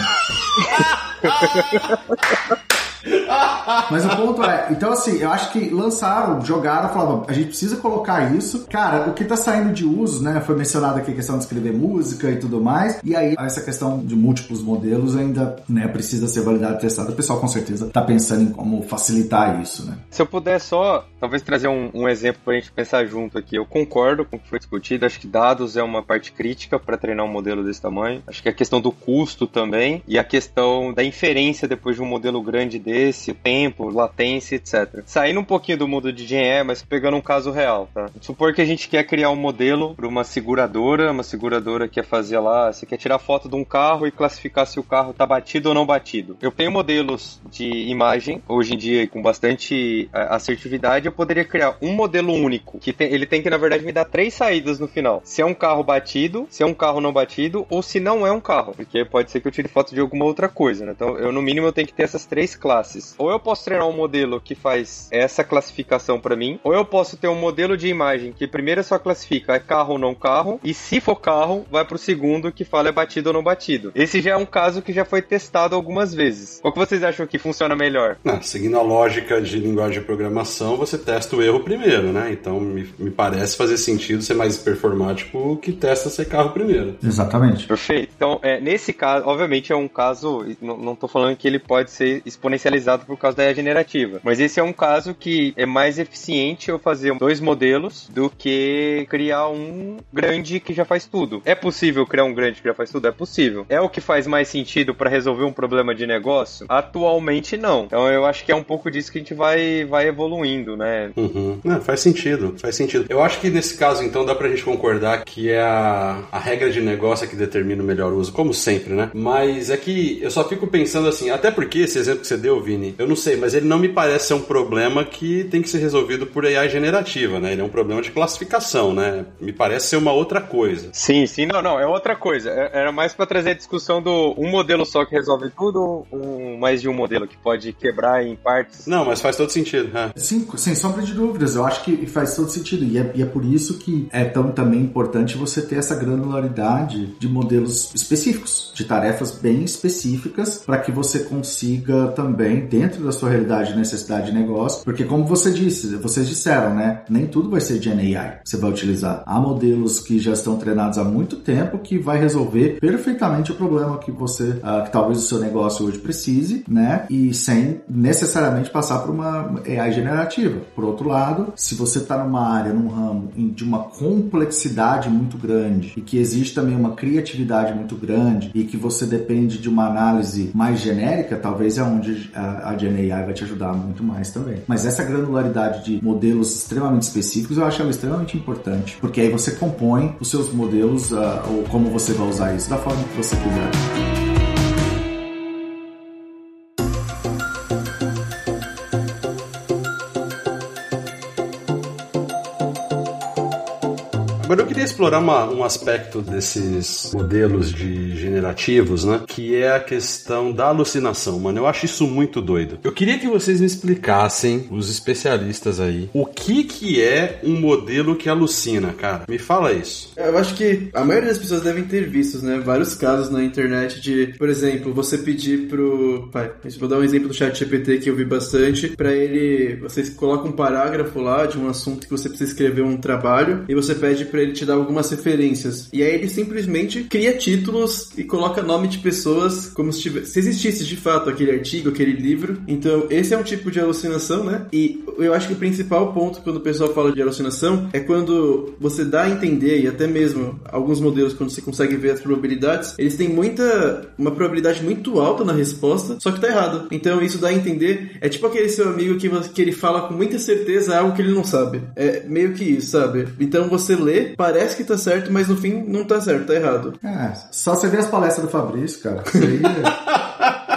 Mas o ponto é, então assim, eu acho que lançaram, jogaram, falavam, a gente precisa colocar isso. Cara, o que tá saindo de uso, né? Foi mencionado aqui a questão de escrever música e tudo mais. E aí, essa questão de múltiplos modelos ainda, né, precisa ser validado e testado. O pessoal com certeza tá pensando em como facilitar isso, né? Se eu puder só, talvez trazer um, um exemplo pra gente pensar junto aqui. Eu concordo com o que foi discutido. Acho que dados é uma parte crítica para treinar um modelo desse tamanho. Acho que a questão do custo também e a questão da inferência depois de um modelo grande desse, tempo, latência, etc. Saindo um pouquinho do mundo de GE, mas pegando um caso real, tá? Supor que a gente quer criar um modelo para uma seguradora, uma seguradora quer fazer lá, você quer tirar foto de um carro e classificar se o carro tá batido ou não batido. Eu tenho modelos de imagem, hoje em dia com bastante é, assertividade, eu poderia criar um modelo único, que tem, ele tem que na verdade me dar três saídas no final. Se é um carro batido, se é um carro não batido ou se não é um carro, porque pode ser que eu tire foto de alguma outra coisa, né? Então, eu no mínimo eu tenho que ter essas três classes. Ou eu posso treinar um modelo que faz essa classificação para mim, ou eu posso ter um modelo de imagem que primeiro só classifica é carro ou não carro, e se for carro, vai pro segundo que fala é batido ou não batido. Esse já é um caso que já foi testado algumas vezes. Qual que vocês acham que funciona melhor? Não, seguindo a lógica de linguagem de programação, você testa o erro primeiro, né? Então me, me parece fazer sentido ser mais performático que testa ser carro primeiro. Exatamente. Perfeito. Então, é, nesse caso, obviamente é um caso, não, não tô falando que ele pode ser exponencializado por causa da IA generativa, mas esse é um caso que é mais eficiente eu fazer dois modelos do que criar um grande que já faz tudo. É possível criar um grande que já faz tudo? É possível. É o que faz mais sentido para resolver um problema de negócio? Atualmente não. Então eu acho que é um pouco disso que a gente vai, vai evoluindo, né? Uhum. Não, faz sentido, faz sentido. Eu acho que nesse caso, então, dá pra gente concordar que é a, a regra de negócio que determina o melhor uso, como sempre, né? Mas é que eu só fico pensando assim, até porque esse exemplo que você deu, Vini, eu não sei, mas ele não me parece ser um problema que tem que ser resolvido por AI generativa, né? Ele é um problema de classificação, né? Me parece ser uma outra coisa. Sim, sim, não, não, é outra coisa. É, era mais para trazer a discussão do um modelo só que resolve tudo ou um, mais de um modelo que pode quebrar em partes. Não, mas faz todo sentido. É. Sim, sem sombra de dúvidas. Eu acho que faz todo sentido. E é, e é por isso que é tão também importante você ter essa granularidade de modelos específicos, de tarefas bem específicas, para que você consiga também, dentro da sua realidade e necessidade de negócio, porque como você disse, vocês disseram, né? Nem tudo vai ser Gen AI que você vai utilizar. Há modelos que já estão treinados há muito tempo que vai resolver perfeitamente o problema que você, uh, que talvez o seu negócio hoje precise, né? E sem necessariamente passar por uma AI generativa. Por outro lado, se você está numa área, num ramo de uma complexidade muito grande e que existe também uma criatividade muito grande e que você depende de uma análise mais genérica, talvez é onde a, a Gen AI vai te ajudar muito mais também. Mas essa granularidade de modelos extremamente específicos eu acho ela extremamente importante, porque aí você compõe os seus modelos uh, ou como você vai usar isso da forma que você quiser. Agora eu queria explorar uma, um aspecto desses modelos de generativos, né? Que é a questão da alucinação, mano. Eu acho isso muito doido. Eu queria que vocês me explicassem, os especialistas aí, o que que é um modelo que alucina, cara. Me fala isso. Eu acho que a maioria das pessoas devem ter visto, né? Vários casos na internet de, por exemplo, você pedir pro. Pai, vou dar um exemplo do chat GPT que eu vi bastante. Pra ele. Você coloca um parágrafo lá de um assunto que você precisa escrever um trabalho e você pede ele te dar algumas referências. E aí ele simplesmente cria títulos e coloca nome de pessoas como se, tivesse, se existisse de fato aquele artigo, aquele livro. Então, esse é um tipo de alucinação, né? E eu acho que o principal ponto quando o pessoal fala de alucinação é quando você dá a entender, e até mesmo alguns modelos, quando você consegue ver as probabilidades, eles têm muita. uma probabilidade muito alta na resposta, só que tá errado. Então, isso dá a entender. É tipo aquele seu amigo que, que ele fala com muita certeza algo que ele não sabe. É meio que isso, sabe? Então você lê, parece que tá certo, mas no fim não tá certo, tá errado. É, só você ver as palestras do Fabrício, cara. Isso aí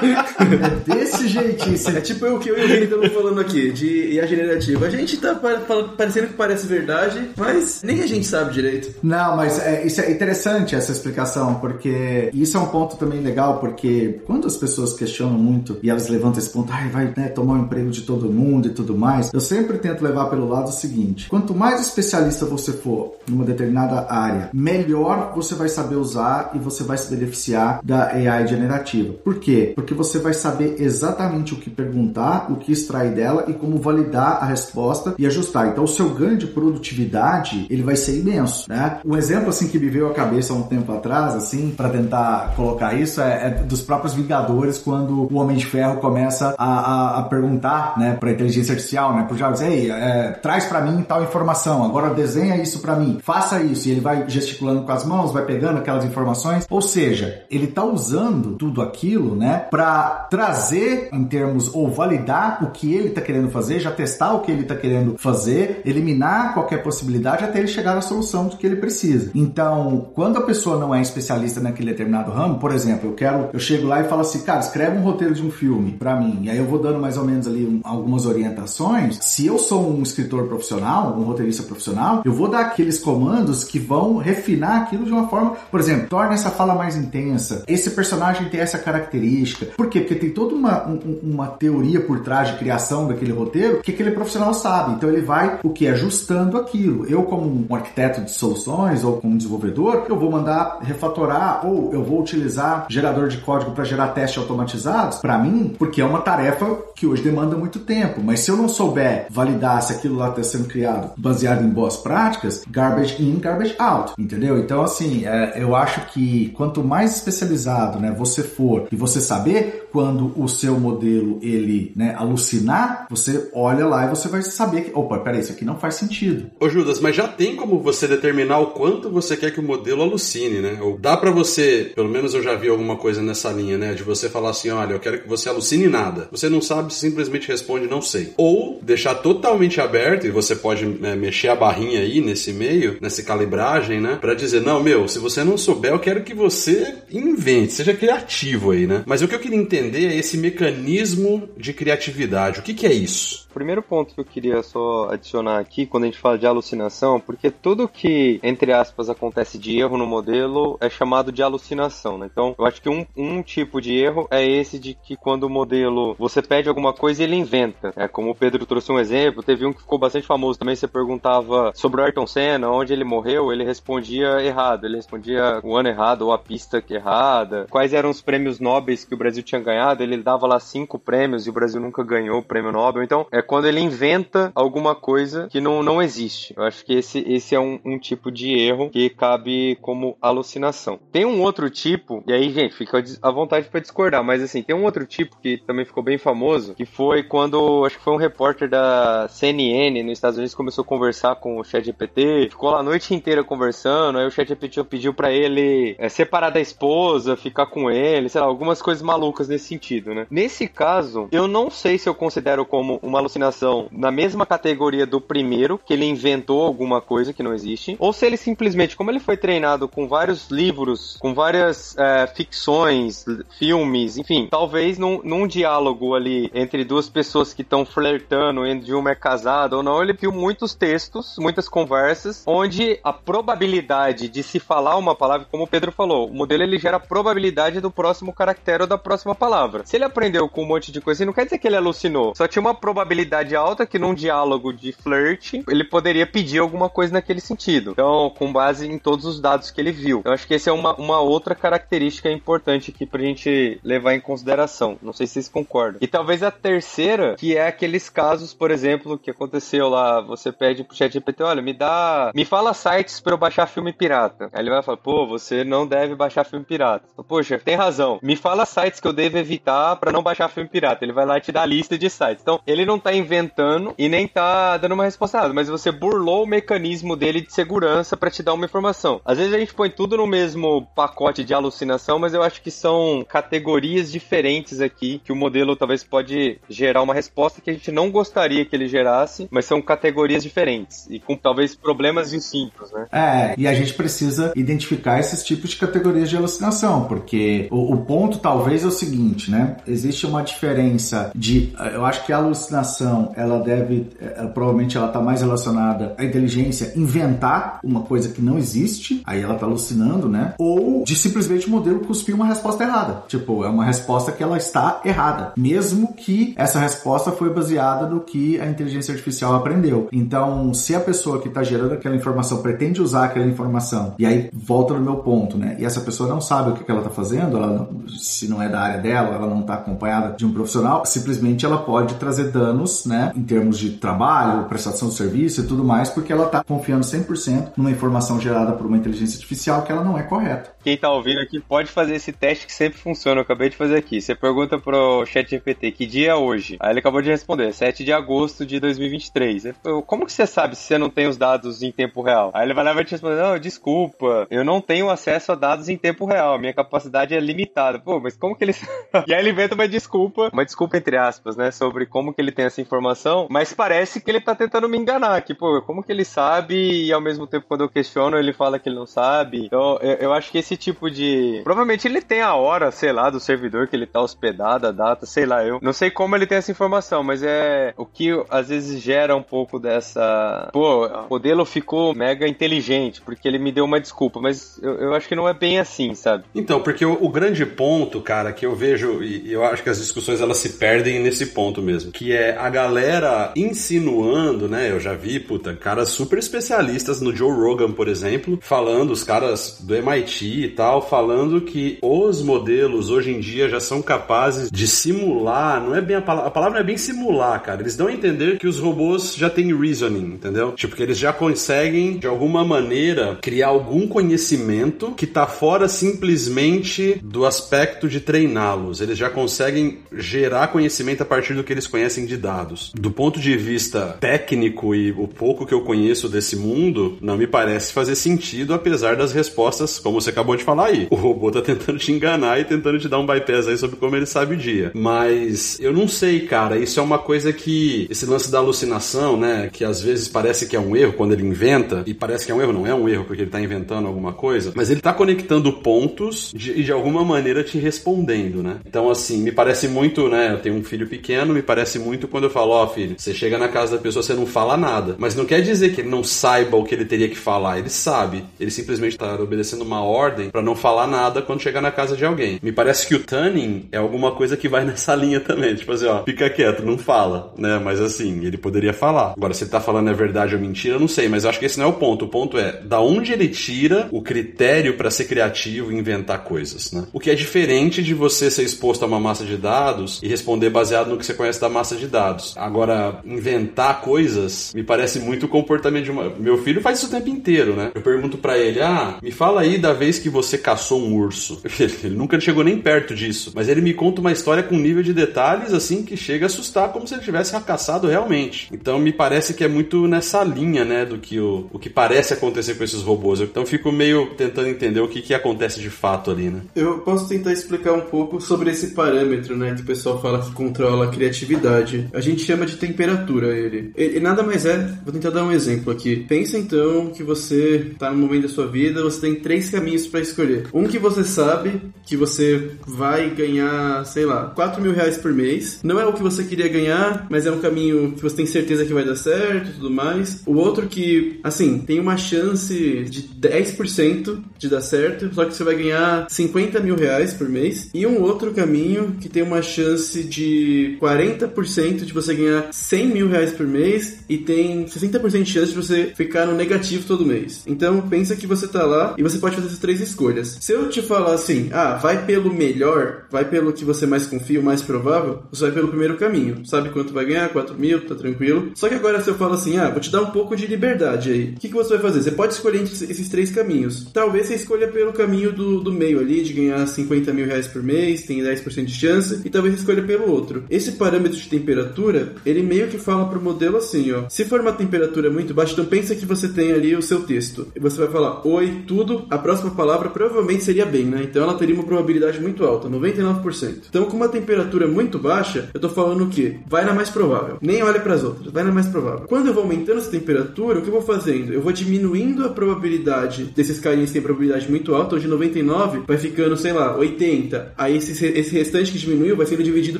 é... Desse jeitinho. É tipo o que eu e o Vini estamos falando aqui, de IA generativa. A gente tá parecendo que parece verdade, mas nem a gente sabe direito. Não, mas é, isso é interessante essa explicação, porque isso é um ponto também legal, porque quando as pessoas questionam muito e elas levantam esse ponto, ai, vai né, tomar o emprego de todo mundo e tudo mais, eu sempre tento levar pelo lado o seguinte: quanto mais especialista você for numa determinada área, melhor você vai saber usar e você vai se beneficiar da AI generativa. Por quê? Porque você vai saber exatamente o que perguntar, o que extrair dela e como validar a resposta e ajustar. Então, o seu ganho de produtividade ele vai ser imenso, né? Um exemplo assim que me veio à cabeça há um tempo atrás, assim, para tentar colocar isso, é, é, dos próprios Vingadores quando o Homem de Ferro começa a, a, a perguntar, né, para inteligência artificial, né, pro Jarvis, ei, é, traz para mim tal informação, agora desenha isso para mim, faça isso e ele vai gesticulando com as mãos, vai pegando aquelas informações, ou seja, ele tá usando tudo aquilo, né, para trazer em termos ou validar o que ele está querendo fazer, já testar o que ele está querendo fazer, eliminar qualquer possibilidade até ele chegar na solução do que ele precisa. Então, quando a pessoa não é especialista naquele determinado ramo, por exemplo, eu quero, eu chego lá e falo assim, cara, escreve um roteiro de um filme para mim, e aí eu vou dando mais ou menos ali um, algumas orientações. Se eu sou um escritor profissional, um roteirista profissional, eu vou dar aqueles comandos que vão refinar aquilo de uma forma, por exemplo, torna essa fala mais intensa. Esse personagem tem essa característica. Por quê? Porque tem toda uma, um, uma teoria por trás de criação daquele roteiro que aquele profissional sabe. Então ele vai o que? Ajustando aquilo. Eu, como um arquiteto de soluções ou como desenvolvedor, eu vou mandar refatorar ou eu vou utilizar gerador de código para gerar testes automatizados para mim, porque é uma tarefa que hoje demanda muito tempo. Mas se eu não souber validar se aquilo lá está sendo criado baseado em boas práticas, garbage in, garbage out, entendeu? Então, assim, é, eu acho que quanto mais especializado né, você for e você saber, quando o seu modelo ele né, alucinar, você olha lá e você vai saber que, opa, peraí, isso aqui não faz sentido. Ô Judas, mas já tem como você determinar o quanto você quer que o modelo alucine, né? Ou dá para você, pelo menos eu já vi alguma coisa nessa linha, né? De você falar assim, olha, eu quero que você alucine nada. Você não sabe, simplesmente responde não sei. Ou deixar totalmente aberto, e você pode né, mexer a barrinha aí nesse meio, nessa calibragem, né? Pra dizer, não, meu, se você não souber, eu quero que você invente, seja criativo aí, né? Mas o que eu queria entender é esse mecanismo de criatividade. O que, que é isso? Primeiro ponto que eu queria só adicionar aqui, quando a gente fala de alucinação, porque tudo que, entre aspas, acontece de erro no modelo é chamado de alucinação, né? Então, eu acho que um, um tipo de erro é esse de que quando o modelo, você pede alguma coisa e ele inventa. É como o Pedro trouxe um exemplo, teve um que ficou bastante famoso também, você perguntava sobre o Ayrton Senna, onde ele morreu, ele respondia errado, ele respondia o ano errado ou a pista errada, quais eram os prêmios nobres que o Brasil tinha ganhado, ele dava lá cinco prêmios e o Brasil nunca ganhou o prêmio Nobel, então é quando ele inventa alguma coisa que não, não existe. Eu acho que esse, esse é um, um tipo de erro que cabe como alucinação. Tem um outro tipo, e aí, gente, fica à vontade para discordar, mas assim, tem um outro tipo que também ficou bem famoso, que foi quando, acho que foi um repórter da CNN nos Estados Unidos começou a conversar com o ChatGPT, ficou lá a noite inteira conversando, aí o ChatGPT pediu para ele é, separar da esposa, ficar com ele, sei lá, algumas coisas malucas nesse sentido, né? Nesse caso, eu não sei se eu considero como uma alucinação na mesma categoria do primeiro, que ele inventou alguma coisa que não existe, ou se ele simplesmente, como ele foi treinado com vários livros, com várias é, ficções, filmes, enfim, talvez num, num diálogo ali entre duas pessoas que estão flertando, entre uma é casada ou não, ele viu muitos textos, muitas conversas, onde a probabilidade de se falar uma palavra, como o Pedro falou, o modelo ele gera a probabilidade do próximo caractere ou da próxima palavra. Se ele aprendeu com um monte de coisa, não quer dizer que ele alucinou, só tinha uma probabilidade alta que num diálogo de flirt, ele poderia pedir alguma coisa naquele sentido. Então, com base em todos os dados que ele viu. Eu acho que essa é uma, uma outra característica importante aqui pra gente levar em consideração. Não sei se vocês concordam. E talvez a terceira, que é aqueles casos, por exemplo, que aconteceu lá, você pede pro chat GPT, olha, me dá, me fala sites para eu baixar filme pirata. Aí ele vai falar, pô, você não deve baixar filme pirata. Poxa, tem razão. Me fala sites que eu devo evitar para não baixar filme pirata. Ele vai lá e te dá a lista de sites. Então, ele não tá inventando e nem tá dando uma resposta mas você burlou o mecanismo dele de segurança para te dar uma informação. Às vezes a gente põe tudo no mesmo pacote de alucinação, mas eu acho que são categorias diferentes aqui que o modelo talvez pode gerar uma resposta que a gente não gostaria que ele gerasse, mas são categorias diferentes e com talvez problemas distintos, né? É, e a gente precisa identificar esses tipos de categorias de alucinação, porque o, o ponto talvez é o seguinte, né? Existe uma diferença de, eu acho que a alucinação, ela deve, ela, é, provavelmente ela está mais relacionada à inteligência inventar uma coisa que não existe, aí ela está alucinando, né? Ou de simplesmente o modelo cuspir uma resposta errada. Tipo, é uma resposta que ela está errada, mesmo que essa resposta foi baseada no que a inteligência artificial aprendeu. Então, se a pessoa que está gerando aquela informação pretende usar aquela informação, e aí volta no meu ponto, né? E essa pessoa não sabe o que, ela está fazendo, ela não, se não é da área dela, ela não está acompanhada de um profissional, simplesmente ela pode trazer danos, né? Em termos de trabalho, prestação de serviço e tudo mais, porque ela está confiando 100% numa informação gerada por uma inteligência artificial que ela não é correta. Quem está ouvindo aqui pode fazer esse teste que sempre funciona, eu acabei de fazer aqui. Você pergunta pro chat GPT que dia é hoje? Aí ele acabou de responder, 7 de agosto de 2023. Como que você sabe se você não tem os dados em tempo real? Aí ele vai lá e vai te responder, não, desculpa, eu não tenho acesso a dados em tempo real, minha capacidade é limitada. Pô, mas como que ele... e aí ele inventa uma desculpa, uma desculpa entre aspas, né, sobre como que ele tem essa informação, mas parece que ele tá tentando me enganar, que, pô, como que ele sabe e ao mesmo tempo quando eu questiono ele fala que ele não sabe. Então, eu, eu acho que esse tipo de... Provavelmente ele tem a hora, sei lá, do servidor que ele tá hospedado, a data, sei lá, eu não sei como ele tem essa informação, mas é o que às vezes gera um pouco dessa... Pô, o modelo ficou mega inteligente, porque ele me deu uma desculpa, mas eu, eu acho que não é bem assim, sabe? Então, porque o, o grande ponto, cara, que eu vejo, e eu acho que as discussões elas se perdem nesse ponto mesmo, que é a galera insinuando, né? Eu já vi, puta, caras super especialistas no Joe Rogan, por exemplo, falando, os caras do MIT e tal, falando que os modelos hoje em dia já são capazes de simular, não é bem a palavra, a palavra é bem simular, cara. Eles dão a entender que os robôs já têm reasoning, entendeu? Tipo, que eles já conseguem, de alguma maneira, criar algum conhecimento que tá fora simplesmente do aspecto de treiná-los. Eles já conseguem gerar conhecimento a partir do que eles conhecem de dados. Do ponto de vista técnico e o pouco que eu conheço desse mundo, não me parece fazer sentido, apesar das respostas, como você acabou de falar aí. O robô tá tentando te enganar e tentando te dar um bypass aí sobre como ele sabe o dia. Mas eu não sei, cara. Isso é uma coisa que. Esse lance da alucinação, né? Que às vezes parece que é um erro quando ele inventa, e parece que é um erro, não é um erro porque ele tá inventando alguma coisa, mas ele tá conectando pontos de, e de alguma maneira te respondendo, né? Então, assim, me parece muito, né? Eu tenho um filho pequeno, me parece muito quando eu falo, ó, oh, filho, você chega na casa da pessoa, você não fala nada. Mas não quer dizer que ele não saiba o que ele teria que falar. Ele sabe. Ele simplesmente tá obedecendo uma ordem para não falar nada quando chegar na casa de alguém. Me parece que o tuning é alguma coisa que vai nessa linha também. Tipo assim, ó, fica quieto, não fala, né? Mas assim, ele poderia falar. Agora, se ele tá falando é verdade ou mentira, eu não sei, mas acho que esse não é o ponto. O ponto é da onde ele tira o critério para ser criativo e inventar coisas, né? O que é diferente de você ser exposto a uma massa de dados e responder baseado no que você conhece da massa de dados. Agora, inventar coisas me parece muito o comportamento de uma. Meu filho faz isso o tempo inteiro, né? Eu pergunto para ele: ah, me fala aí da vez que que você caçou um urso? Ele nunca chegou nem perto disso, mas ele me conta uma história com um nível de detalhes assim que chega a assustar, como se ele tivesse caçado realmente. Então me parece que é muito nessa linha, né, do que o, o que parece acontecer com esses robôs. Então fico meio tentando entender o que, que acontece de fato ali, né? Eu posso tentar explicar um pouco sobre esse parâmetro, né, que o pessoal fala que controla a criatividade. A gente chama de temperatura ele. E nada mais é, vou tentar dar um exemplo aqui. Pensa então que você tá no momento da sua vida, você tem três caminhos para escolher. Um que você sabe que você vai ganhar, sei lá, 4 mil reais por mês. Não é o que você queria ganhar, mas é um caminho que você tem certeza que vai dar certo e tudo mais. O outro que, assim, tem uma chance de 10% de dar certo, só que você vai ganhar 50 mil reais por mês. E um outro caminho que tem uma chance de 40% de você ganhar 100 mil reais por mês e tem 60% de chance de você ficar no negativo todo mês. Então pensa que você tá lá e você pode fazer essas três escolhas. Se eu te falar assim, ah, vai pelo melhor, vai pelo que você mais confia, o mais provável, você vai pelo primeiro caminho. Sabe quanto vai ganhar? 4 mil, tá tranquilo. Só que agora se eu falo assim, ah, vou te dar um pouco de liberdade aí. O que, que você vai fazer? Você pode escolher entre esses três caminhos. Talvez você escolha pelo caminho do, do meio ali, de ganhar 50 mil reais por mês, tem 10% de chance, e talvez escolha pelo outro. Esse parâmetro de temperatura, ele meio que fala pro modelo assim, ó. Se for uma temperatura muito baixa, então pensa que você tem ali o seu texto. E você vai falar oi, tudo, a próxima palavra provavelmente seria bem, né? Então ela teria uma probabilidade muito alta, 99%. Então com uma temperatura muito baixa, eu tô falando o quê? Vai na mais provável. Nem olhe para as outras, vai na mais provável. Quando eu vou aumentando essa temperatura, o que eu vou fazendo? Eu vou diminuindo a probabilidade desses carinhos que têm probabilidade muito alta, hoje 99 vai ficando, sei lá, 80. Aí esse, esse restante que diminuiu vai sendo dividido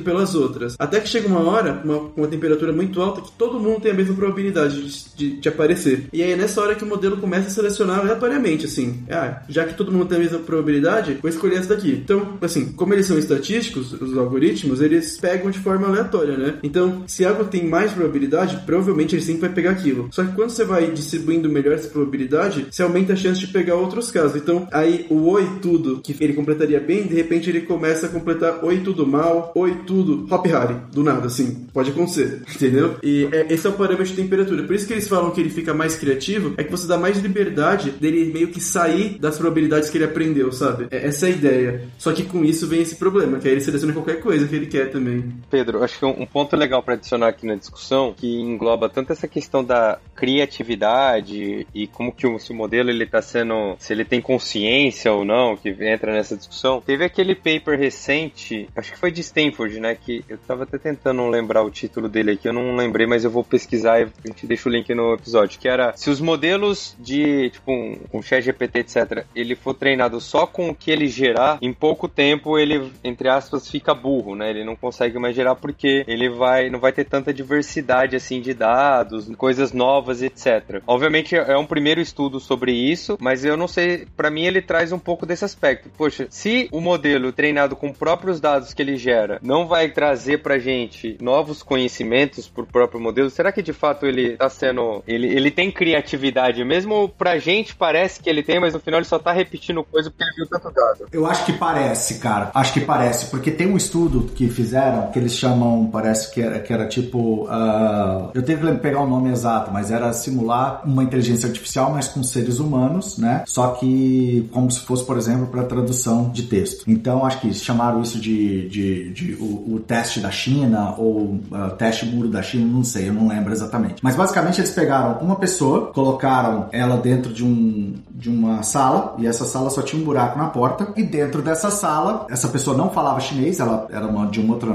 pelas outras. Até que chega uma hora, uma, uma temperatura muito alta, que todo mundo tem a mesma probabilidade de, de, de, aparecer. E aí é nessa hora que o modelo começa a selecionar aleatoriamente, assim. Ah, já que todo mundo tem a mesma probabilidade, vou escolher essa daqui. Então, assim, como eles são estatísticos, os algoritmos, eles pegam de forma aleatória, né? Então, se algo tem mais probabilidade, provavelmente ele sempre vai pegar aquilo. Só que quando você vai distribuindo melhor essa probabilidade, você aumenta a chance de pegar outros casos. Então, aí o oi tudo que ele completaria bem, de repente ele começa a completar oi tudo mal, oi tudo hop harry, do nada, assim. Pode acontecer, entendeu? E é, esse é o parâmetro de temperatura. Por isso que eles falam que ele fica mais criativo, é que você dá mais liberdade dele meio que sair das probabilidades que ele aprendeu, sabe? É, essa é a ideia. Só que com isso vem esse problema, que aí ele seleciona qualquer coisa que ele quer também. Pedro, acho que um ponto legal para adicionar aqui na discussão, que engloba tanto essa questão da criatividade e como que o modelo ele tá sendo, se ele tem consciência ou não, que entra nessa discussão. Teve aquele paper recente, acho que foi de Stanford, né, que eu tava até tentando lembrar o título dele aqui, eu não lembrei, mas eu vou pesquisar e a gente deixa o link no episódio, que era se os modelos de, tipo, um, um chat GPT, etc, ele for treinado só com o que ele gerar, em pouco tempo ele, entre aspas, fica burro, né, ele não consegue mais gerar porque ele vai, não vai ter tanta diversidade, assim, de dados, coisas novas, etc. Obviamente é um primeiro estudo sobre isso, mas eu não sei, para mim ele traz um pouco desse aspecto. Poxa, se o modelo treinado com próprios dados que ele gera não vai trazer pra gente novos conhecimentos pro próprio modelo, será que de fato ele tá sendo. Ele, ele tem criatividade? Mesmo pra gente parece que ele tem, mas no final ele só tá repetindo coisa porque ele viu tanto dado. Eu acho que parece, cara. Acho que parece, porque tem um estudo que fizeram que eles chamam, parece que era, que era tipo. Uh, eu tenho que pegar o nome exato, mas era simular uma inteligência artificial, mas com seres humanos, né? Só que como se fosse, por exemplo, para tradução de texto. Então, acho que chamaram isso de, de, de o, o, teste da China ou uh, teste muro da China, não sei, eu não lembro exatamente. Mas basicamente eles pegaram uma pessoa, colocaram ela dentro de, um, de uma sala e essa sala só tinha um buraco na porta e dentro dessa sala essa pessoa não falava chinês, ela era uma, de uma outra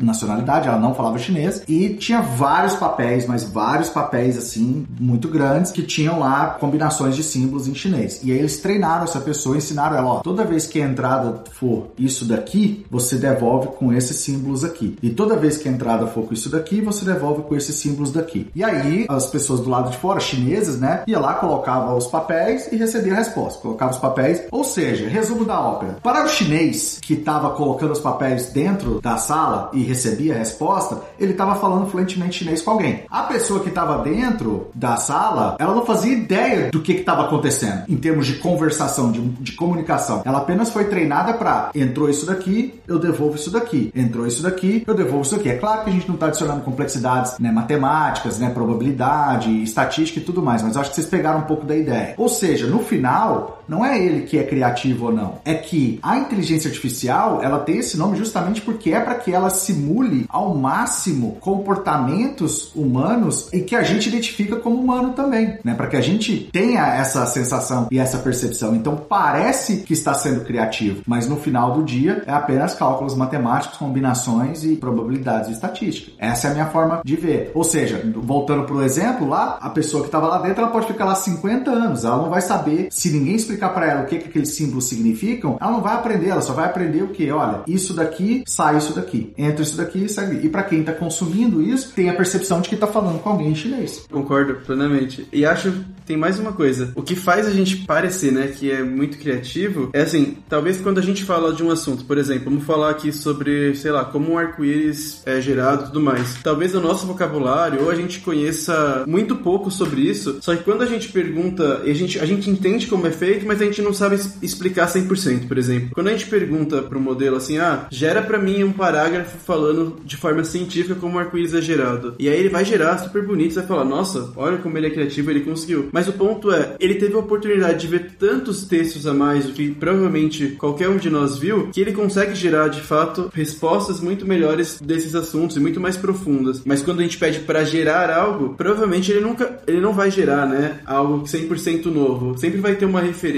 nacionalidade, ela não falava chinês e tinha vários papéis, mas vários papéis assim muito grandes que tinham lá combinações de símbolos em chinês. E aí eles treinaram essa pessoa, ensinaram ela, ó, toda vez que a entrada for isso daqui, você devolve com esses símbolos aqui. E toda vez que a entrada for com isso daqui, você devolve com esses símbolos daqui. E aí as pessoas do lado de fora, chineses, né, ia lá, colocava os papéis e recebia a resposta. Colocava os papéis, ou seja, resumo da ópera. Para o chinês que estava colocando os papéis dentro da sala e recebia a resposta, ele estava falando fluentemente chinês com alguém. A pessoa que estava dentro da sala, ela não fazia ideia do que estava acontecendo em termos de conversação, de, de comunicação. Ela apenas foi treinada para entrou isso daqui, eu devolvo isso daqui. Entrou isso daqui, eu devolvo isso daqui. É claro que a gente não está adicionando complexidades né, matemáticas, né, probabilidade, estatística e tudo mais, mas acho que vocês pegaram um pouco da ideia. Ou seja, no no final, não é ele que é criativo ou não. É que a inteligência artificial, ela tem esse nome justamente porque é para que ela simule ao máximo comportamentos humanos e que a gente identifica como humano também, né? Para que a gente tenha essa sensação e essa percepção. Então parece que está sendo criativo, mas no final do dia é apenas cálculos matemáticos, combinações e probabilidades e estatística. Essa é a minha forma de ver. Ou seja, voltando pro exemplo lá, a pessoa que estava lá dentro, ela pode ficar lá 50 anos, ela não vai saber se ninguém explicar para ela o que, que aqueles símbolos significam, ela não vai aprender, ela só vai aprender o que? Olha, isso daqui sai isso daqui, entra isso daqui e sai. E para quem está consumindo isso, tem a percepção de que está falando com alguém em chinês. Concordo plenamente. E acho tem mais uma coisa. O que faz a gente parecer, né, que é muito criativo, é assim, talvez quando a gente fala de um assunto, por exemplo, vamos falar aqui sobre, sei lá, como um arco-íris é gerado e tudo mais. Talvez o nosso vocabulário, ou a gente conheça muito pouco sobre isso, só que quando a gente pergunta, a gente, a gente entende como é feito, mas a gente não sabe explicar 100%, por exemplo. Quando a gente pergunta para o modelo assim, ah, gera para mim um parágrafo falando de forma científica como o arco-íris é gerado. E aí ele vai gerar super bonito, você vai falar, nossa, olha como ele é criativo, ele conseguiu. Mas o ponto é, ele teve a oportunidade de ver tantos textos a mais do que provavelmente qualquer um de nós viu, que ele consegue gerar de fato respostas muito melhores desses assuntos e muito mais profundas. Mas quando a gente pede para gerar algo, provavelmente ele nunca, ele não vai gerar, né, algo 100% novo. Sempre vai ter uma referência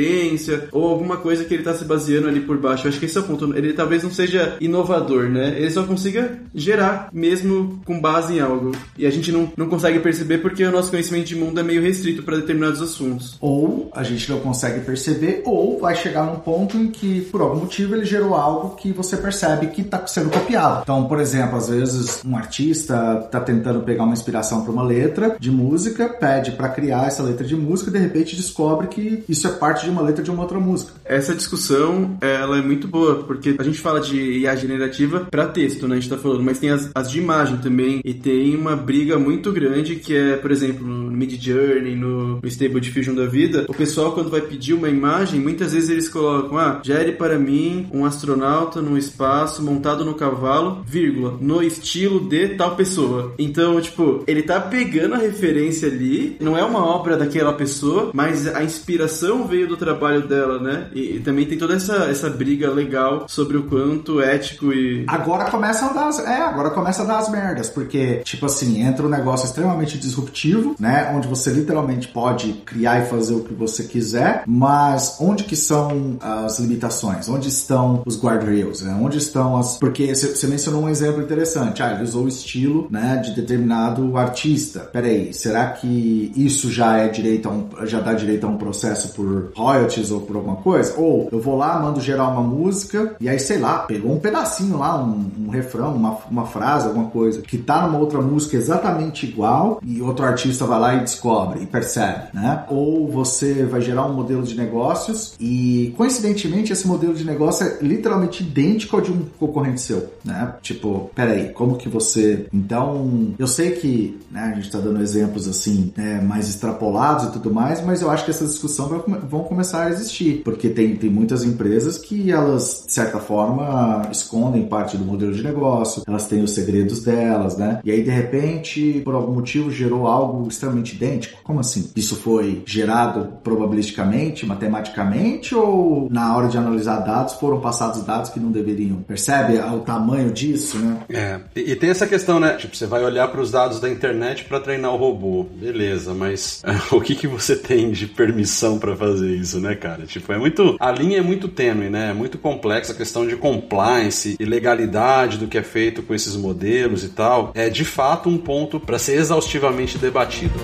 ou alguma coisa que ele está se baseando ali por baixo. Eu acho que esse é o ponto. Ele talvez não seja inovador, né? Ele só consiga gerar mesmo com base em algo. E a gente não, não consegue perceber porque o nosso conhecimento de mundo é meio restrito para determinados assuntos. Ou a gente não consegue perceber, ou vai chegar num ponto em que, por algum motivo, ele gerou algo que você percebe que está sendo copiado. Então, por exemplo, às vezes um artista está tentando pegar uma inspiração para uma letra de música, pede para criar essa letra de música e de repente descobre que isso é parte de uma letra de uma outra música. Essa discussão, ela é muito boa, porque a gente fala de IA generativa para texto, né? A gente tá falando, mas tem as, as de imagem também, e tem uma briga muito grande que é, por exemplo, no Mid Journey, no, no Stable Diffusion da vida, o pessoal quando vai pedir uma imagem, muitas vezes eles colocam, ah, gere para mim um astronauta no espaço montado no cavalo, vírgula, no estilo de tal pessoa. Então, tipo, ele tá pegando a referência ali, não é uma obra daquela pessoa, mas a inspiração veio do trabalho dela, né? E, e também tem toda essa, essa briga legal sobre o quanto ético e. Agora começa a dar. É, agora começa a dar as merdas, porque, tipo assim, entra um negócio extremamente disruptivo, né? Onde você literalmente pode criar e fazer o que você quiser, mas onde que são as limitações? Onde estão os guardrails? Né? Onde estão as. Porque você mencionou um exemplo interessante. Ah, ele usou o estilo né, de determinado artista. Peraí, será que isso já é direito a um, já dá direito a um processo por royalties ou por alguma coisa? Ou eu vou lá, mando gerar uma música e aí, sei lá, pegou um pedacinho lá, um, um refrão, uma, uma frase, alguma coisa, que tá numa outra música exatamente igual e outro artista vai lá e descobre e percebe, né? Ou você vai gerar um modelo de negócios e, coincidentemente, esse modelo de negócio é literalmente idêntico ao de um concorrente seu, né? Tipo, peraí, como que você... Então, eu sei que né, a gente tá dando exemplos assim, né, mais extrapolados e tudo mais, mas eu acho que essa discussão vai, vão começar a existir, porque tem, tem muitas empresas que elas, de certa forma, escondem parte do modelo de negócio, elas têm os segredos delas, né? E aí, de repente, por algum motivo, gerou algo extremamente idêntico. Como assim? Isso foi gerado probabilisticamente, matematicamente, ou na hora de analisar dados foram passados dados que não deveriam? Percebe o tamanho disso, né? É, e, e tem essa questão, né? Tipo, você vai olhar para os dados da internet para treinar o robô, beleza, mas o que, que você tem de permissão para fazer isso, né, cara? Tipo, é muito. A linha é muito tênue, né? É muito complexa a questão de compliance e legalidade do que é feito com esses modelos e tal. É de fato um ponto para ser exaustivamente debatido.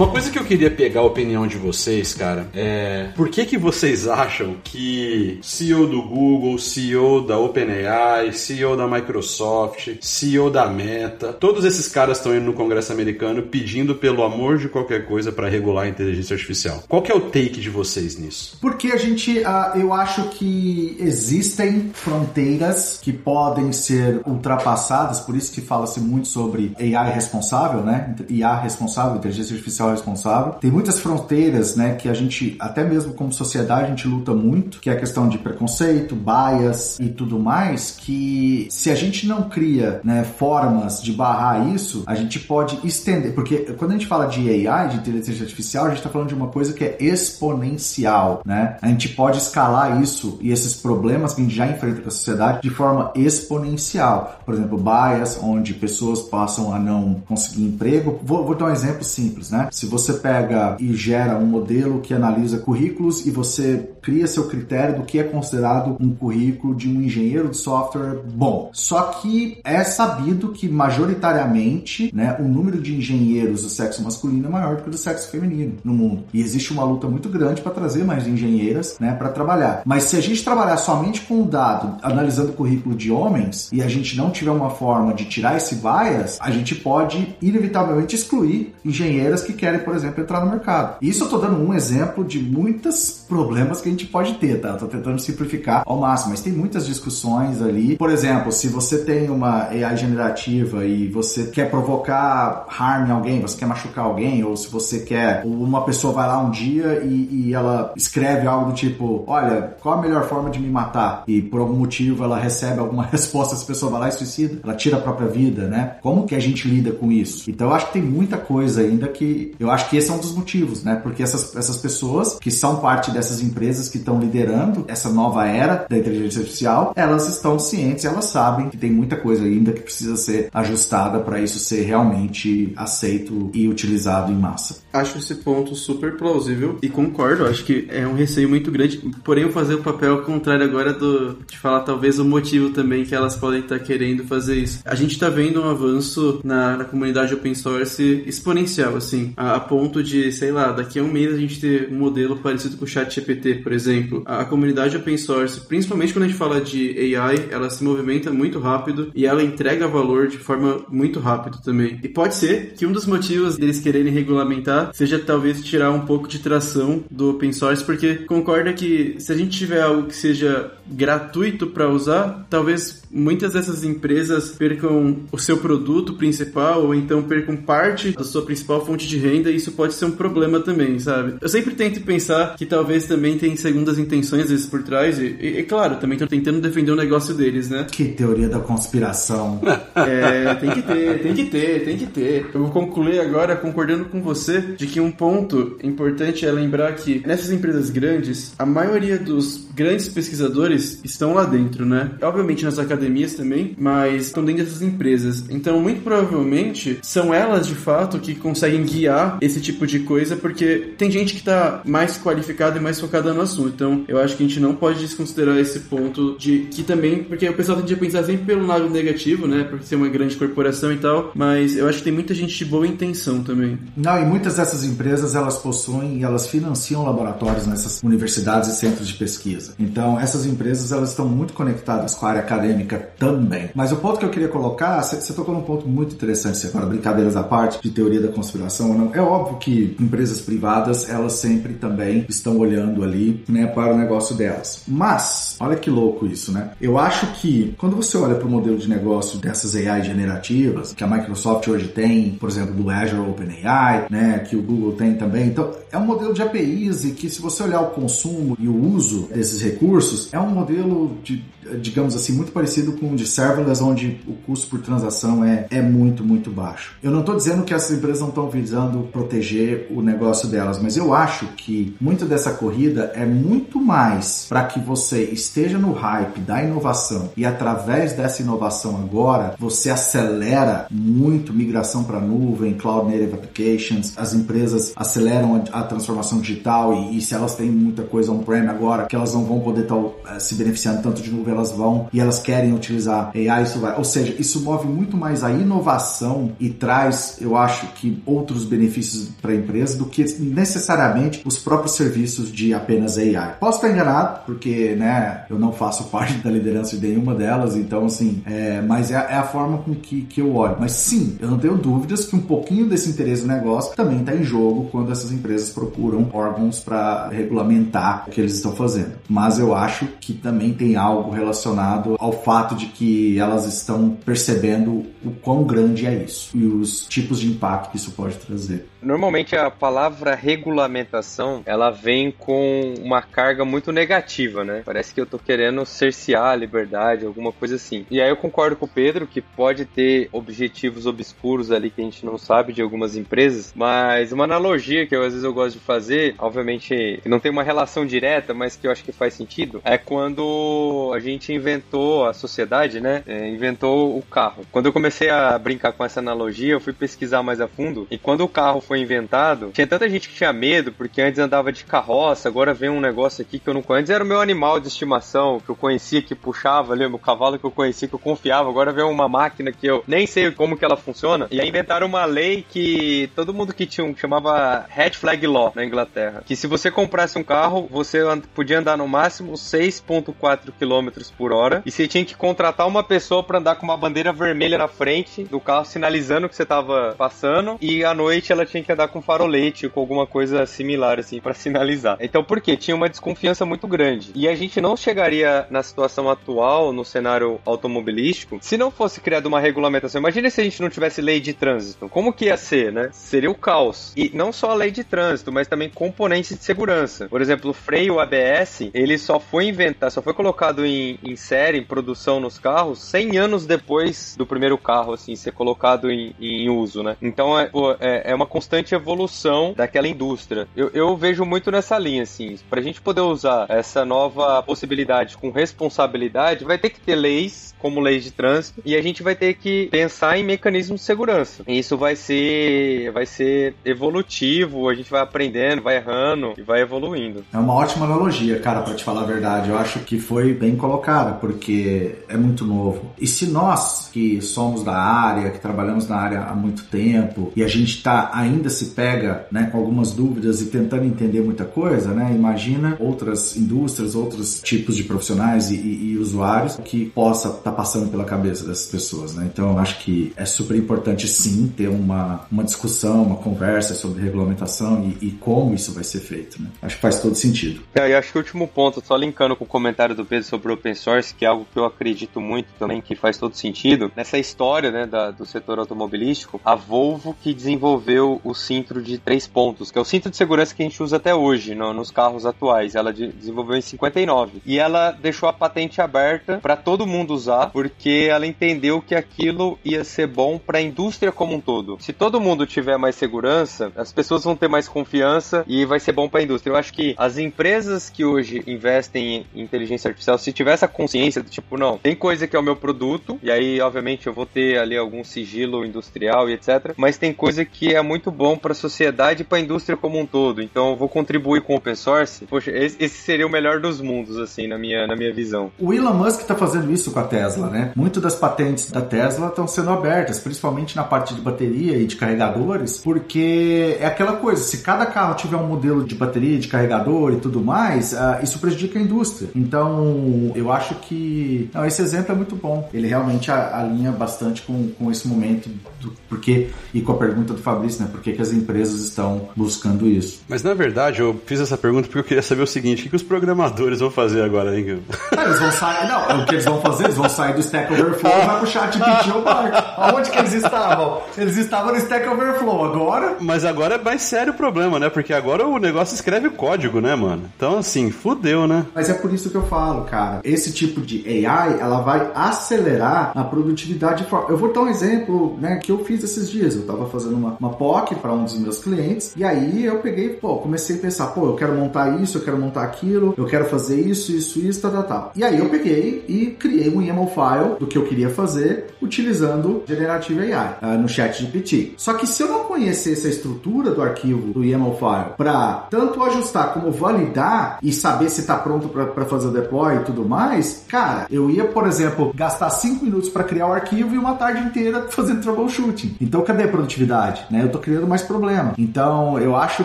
Uma coisa que eu queria pegar a opinião de vocês, cara, é por que que vocês acham que CEO do Google, CEO da OpenAI, CEO da Microsoft, CEO da Meta, todos esses caras estão indo no Congresso americano pedindo pelo amor de qualquer coisa para regular a inteligência artificial. Qual que é o take de vocês nisso? Porque a gente, uh, eu acho que existem fronteiras que podem ser ultrapassadas, por isso que fala-se muito sobre AI responsável, né? IA responsável, inteligência artificial artificial responsável. Tem muitas fronteiras, né, que a gente, até mesmo como sociedade, a gente luta muito, que é a questão de preconceito, bias e tudo mais, que se a gente não cria, né, formas de barrar isso, a gente pode estender, porque quando a gente fala de AI, de inteligência artificial, a gente está falando de uma coisa que é exponencial, né? A gente pode escalar isso e esses problemas que a gente já enfrenta com a sociedade de forma exponencial. Por exemplo, bias, onde pessoas passam a não conseguir emprego. Vou, vou dar um exemplo simples, né? Se você pega e gera um modelo que analisa currículos e você cria seu critério do que é considerado um currículo de um engenheiro de software bom. Só que é sabido que majoritariamente, né, o número de engenheiros do sexo masculino é maior do que do sexo feminino no mundo. E existe uma luta muito grande para trazer mais engenheiras, né, para trabalhar. Mas se a gente trabalhar somente com o dado, analisando o currículo de homens, e a gente não tiver uma forma de tirar esse bias, a gente pode inevitavelmente excluir engenheiras que querem, por exemplo, entrar no mercado. Isso eu estou dando um exemplo de muitos problemas que a gente pode ter, tá? Tô tentando simplificar ao máximo, mas tem muitas discussões ali. Por exemplo, se você tem uma AI generativa e você quer provocar harm em alguém, você quer machucar alguém, ou se você quer, uma pessoa vai lá um dia e, e ela escreve algo do tipo, olha, qual a melhor forma de me matar? E por algum motivo ela recebe alguma resposta, essa pessoa vai lá e suicida, ela tira a própria vida, né? Como que a gente lida com isso? Então eu acho que tem muita coisa ainda que eu acho que esse é um dos motivos, né? Porque essas, essas pessoas que são parte dessas empresas que estão liderando essa nova era da inteligência artificial, elas estão cientes, elas sabem que tem muita coisa ainda que precisa ser ajustada para isso ser realmente aceito e utilizado em massa. Acho esse ponto super plausível e concordo, acho que é um receio muito grande, porém eu fazer o papel contrário agora do de falar talvez o motivo também que elas podem estar querendo fazer isso. A gente está vendo um avanço na, na, comunidade open source exponencial, assim, a, a, ponto de, sei lá, daqui a um mês a gente ter um modelo parecido com o ChatGPT, por exemplo. A, a comunidade open source, principalmente quando a gente fala de AI, ela se movimenta muito rápido e ela entrega valor de forma muito rápida também. E pode ser que um dos motivos deles quererem regulamentar seja talvez tirar um pouco de tração do open source, porque concorda que se a gente tiver algo que seja gratuito para usar, talvez muitas dessas empresas percam o seu produto principal ou então percam parte da sua principal fonte de renda e isso pode ser um problema também, sabe? Eu sempre tento pensar que talvez também tem segundas intenções vezes por trás e, e, e claro, também estão tentando defender o negócio deles, né? Que teoria da conspiração. é, tem que ter, tem que ter, tem que ter. Eu vou concluir agora concordando com você de que um ponto importante é lembrar que nessas empresas grandes, a maioria dos grandes pesquisadores estão lá dentro, né? Obviamente nas academias também, mas estão dentro dessas empresas. Então, muito provavelmente, são elas de fato que conseguem guiar esse tipo de coisa, porque tem gente que está mais qualificada e mais focada no assunto. Então, eu acho que a gente não pode desconsiderar esse ponto de que também, porque o pessoal tende a pensar sempre pelo lado negativo, né? Porque ser uma grande corporação e tal, mas eu acho que tem muita gente de boa intenção também. Não, e muitas dessas empresas elas possuem e elas financiam laboratórios nessas universidades e centros de pesquisa. Então, essas empresas elas estão muito conectadas com a área acadêmica também. Mas o ponto que eu queria colocar, você tocou num ponto muito interessante agora, brincadeiras à parte, de teoria da conspiração ou não. É óbvio que empresas privadas, elas sempre também estão olhando ali, né, para o negócio delas. Mas, olha que louco isso, né? Eu acho que quando você olha para o modelo de negócio dessas AI generativas, que a Microsoft hoje tem, por exemplo, do Azure OpenAI, né, que o Google tem também, então é um modelo de APIs e que se você olhar o consumo e o uso desses recursos, é um modelo de digamos assim, muito parecido com o de serverless, onde o custo por transação é, é muito, muito baixo. Eu não estou dizendo que essas empresas não estão visando proteger o negócio delas, mas eu acho que muito dessa corrida é muito mais para que você esteja no hype da inovação e através dessa inovação agora você acelera muito migração para nuvem, cloud native applications, as empresas aceleram a, transformação digital e, e, se elas têm muita coisa on-prem agora, que elas não vão poder estar uh, se beneficiando tanto de nuvem, elas vão e elas querem utilizar AI, isso vai. Ou seja, isso move muito mais a inovação e traz, eu acho que outros benefícios para a empresa do que necessariamente os próprios serviços de apenas AI. Posso estar enganado, porque né, eu não faço parte da liderança de nenhuma delas, então assim, é, mas é, é, a forma com que, que eu olho. Mas sim, eu não tenho dúvidas que um pouquinho desse interesse no negócio também está em jogo quando essas empresas procuram órgãos para regulamentar o que eles estão fazendo. Mas eu acho que também tem algo relacionado relacionado ao fato de que elas estão percebendo o quão grande é isso e os tipos de impacto que isso pode trazer. Normalmente a palavra regulamentação, ela vem com uma carga muito negativa, né? Parece que eu tô querendo cercear a liberdade, alguma coisa assim. E aí eu concordo com o Pedro que pode ter objetivos obscuros ali que a gente não sabe de algumas empresas, mas uma analogia que eu, às vezes eu gosto de fazer, obviamente não tem uma relação direta, mas que eu acho que faz sentido, é quando a gente inventou a sociedade, né? É, inventou o carro. Quando eu comecei a brincar com essa analogia, eu fui pesquisar mais a fundo e quando o carro foi inventado, tinha tanta gente que tinha medo, porque antes andava de carroça, agora vem um negócio aqui que eu não conheço. Antes era o meu animal de estimação, que eu conhecia, que puxava ali, o cavalo que eu conhecia, que eu confiava. Agora vem uma máquina que eu nem sei como que ela funciona. E aí inventaram uma lei que todo mundo que tinha um que chamava Red Flag Law na Inglaterra. Que se você comprasse um carro, você podia andar no máximo 6,4 km por hora. E você tinha que contratar uma pessoa para andar com uma bandeira vermelha na frente do carro, sinalizando que você tava passando. E à noite ela tinha que andar com farolete, com alguma coisa similar, assim, para sinalizar. Então, por quê? Tinha uma desconfiança muito grande. E a gente não chegaria na situação atual, no cenário automobilístico, se não fosse criada uma regulamentação. Imagina se a gente não tivesse lei de trânsito. Como que ia ser, né? Seria o caos. E não só a lei de trânsito, mas também componentes de segurança. Por exemplo, o freio ABS, ele só foi inventado, só foi colocado em, em série, em produção nos carros, 100 anos depois do primeiro carro, assim, ser colocado em, em uso, né? Então, é, é, é uma constante evolução daquela indústria. Eu, eu vejo muito nessa linha, assim. Pra gente poder usar essa nova possibilidade com responsabilidade, vai ter que ter leis como leis de trânsito e a gente vai ter que pensar em mecanismos de segurança. E isso vai ser vai ser evolutivo, a gente vai aprendendo, vai errando e vai evoluindo. É uma ótima analogia, cara, para te falar a verdade. Eu acho que foi bem colocada, porque é muito novo. E se nós que somos da área, que trabalhamos na área há muito tempo e a gente está ainda se pega né, com algumas dúvidas e tentando entender muita coisa, né? Imagina outras indústrias, outros tipos de profissionais e, e, e usuários que possa estar tá passando pela cabeça dessas pessoas, né? Então, eu acho que é super importante sim ter uma, uma discussão, uma conversa sobre regulamentação e, e como isso vai ser feito, né? Acho que faz todo sentido. É, e acho que o último ponto, só linkando com o comentário do Pedro sobre o source, que é algo que eu acredito muito também, que faz todo sentido, nessa história né, da, do setor automobilístico, a Volvo que desenvolveu o cinto de três pontos, que é o cinto de segurança que a gente usa até hoje no, nos carros atuais. Ela de, desenvolveu em 59. E ela deixou a patente aberta para todo mundo usar, porque ela entendeu que aquilo ia ser bom para a indústria como um todo. Se todo mundo tiver mais segurança, as pessoas vão ter mais confiança e vai ser bom para a indústria. Eu acho que as empresas que hoje investem em inteligência artificial, se tiver essa consciência do tipo, não, tem coisa que é o meu produto, e aí, obviamente, eu vou ter ali algum sigilo industrial e etc. Mas tem coisa que é muito bom para a sociedade e para a indústria como um todo. Então eu vou contribuir com o open source. Poxa, esse, seria o melhor dos mundos, assim, na minha, na minha visão. O Elon Musk está fazendo isso com a Tesla, né? Muito das patentes da Tesla estão sendo abertas, principalmente na parte de bateria e de carregadores, porque é aquela coisa, se cada carro tiver um modelo de bateria, de carregador e tudo mais, uh, isso prejudica a indústria. Então, eu acho que não, esse exemplo é muito bom. Ele realmente alinha bastante com, com esse momento, do, porque, e com a pergunta do Fabrício, né? Por que, que as empresas estão buscando isso. Mas na verdade, eu fiz essa pergunta porque eu queria saber o seguinte: o que, que os programadores vão fazer agora, hein? Eles vão sair. Não, o que eles vão fazer? Eles vão sair do Stack Overflow e vai pro chat pedir o barco. Aonde que eles estavam? Eles estavam no Stack Overflow agora. Mas agora é mais sério o problema, né? Porque agora o negócio escreve código, né, mano? Então, assim, fudeu, né? Mas é por isso que eu falo, cara. Esse tipo de AI, ela vai acelerar a produtividade. Eu vou dar um exemplo, né, que eu fiz esses dias. Eu tava fazendo uma, uma POC para um dos meus clientes. E aí eu peguei, pô, comecei a pensar, pô, eu quero montar isso, eu quero montar aquilo, eu quero fazer isso, isso, isso, tal, tal, tal. E aí eu peguei e criei um YAML file do que eu queria fazer utilizando Generative AI uh, no chat GPT. Só que se eu não conhecesse a estrutura do arquivo do YAML file para tanto ajustar como validar e saber se está pronto para fazer o deploy e tudo mais, cara, eu ia, por exemplo, gastar 5 minutos para criar o arquivo e uma tarde inteira fazendo troubleshooting. Então cadê a produtividade? Né? Eu tô criando mais problema. Então, eu acho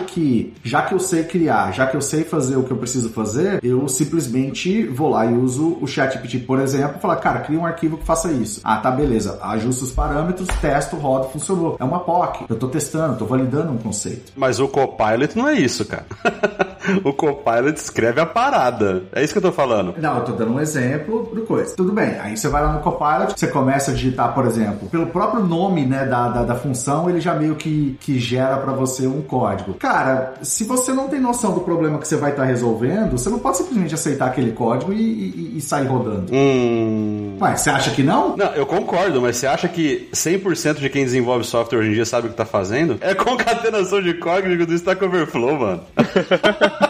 que, já que eu sei criar, já que eu sei fazer o que eu preciso fazer, eu simplesmente vou lá e uso o ChatGPT, por exemplo, e falar, cara, cria um arquivo que faça isso. Ah, tá, beleza. Ajusta os parâmetros, testo, roda, funcionou. É uma POC. Eu tô testando, tô validando um conceito. Mas o Copilot não é isso, cara. o Copilot escreve a parada. É isso que eu tô falando. Não, eu tô dando um exemplo do coisa. Tudo bem, aí você vai lá no Copilot, você começa a digitar, por exemplo, pelo próprio nome né, da, da, da função, ele já meio que, que gera para você um código. Cara, se você não tem noção do problema que você vai estar tá resolvendo, você não pode simplesmente aceitar aquele código e, e, e sair rodando. Hum. Ué, você acha que não? Não, eu concordo, mas você acha que 100% de quem desenvolve software hoje em dia sabe o que tá fazendo? É concatenação de código do Stack Overflow, mano.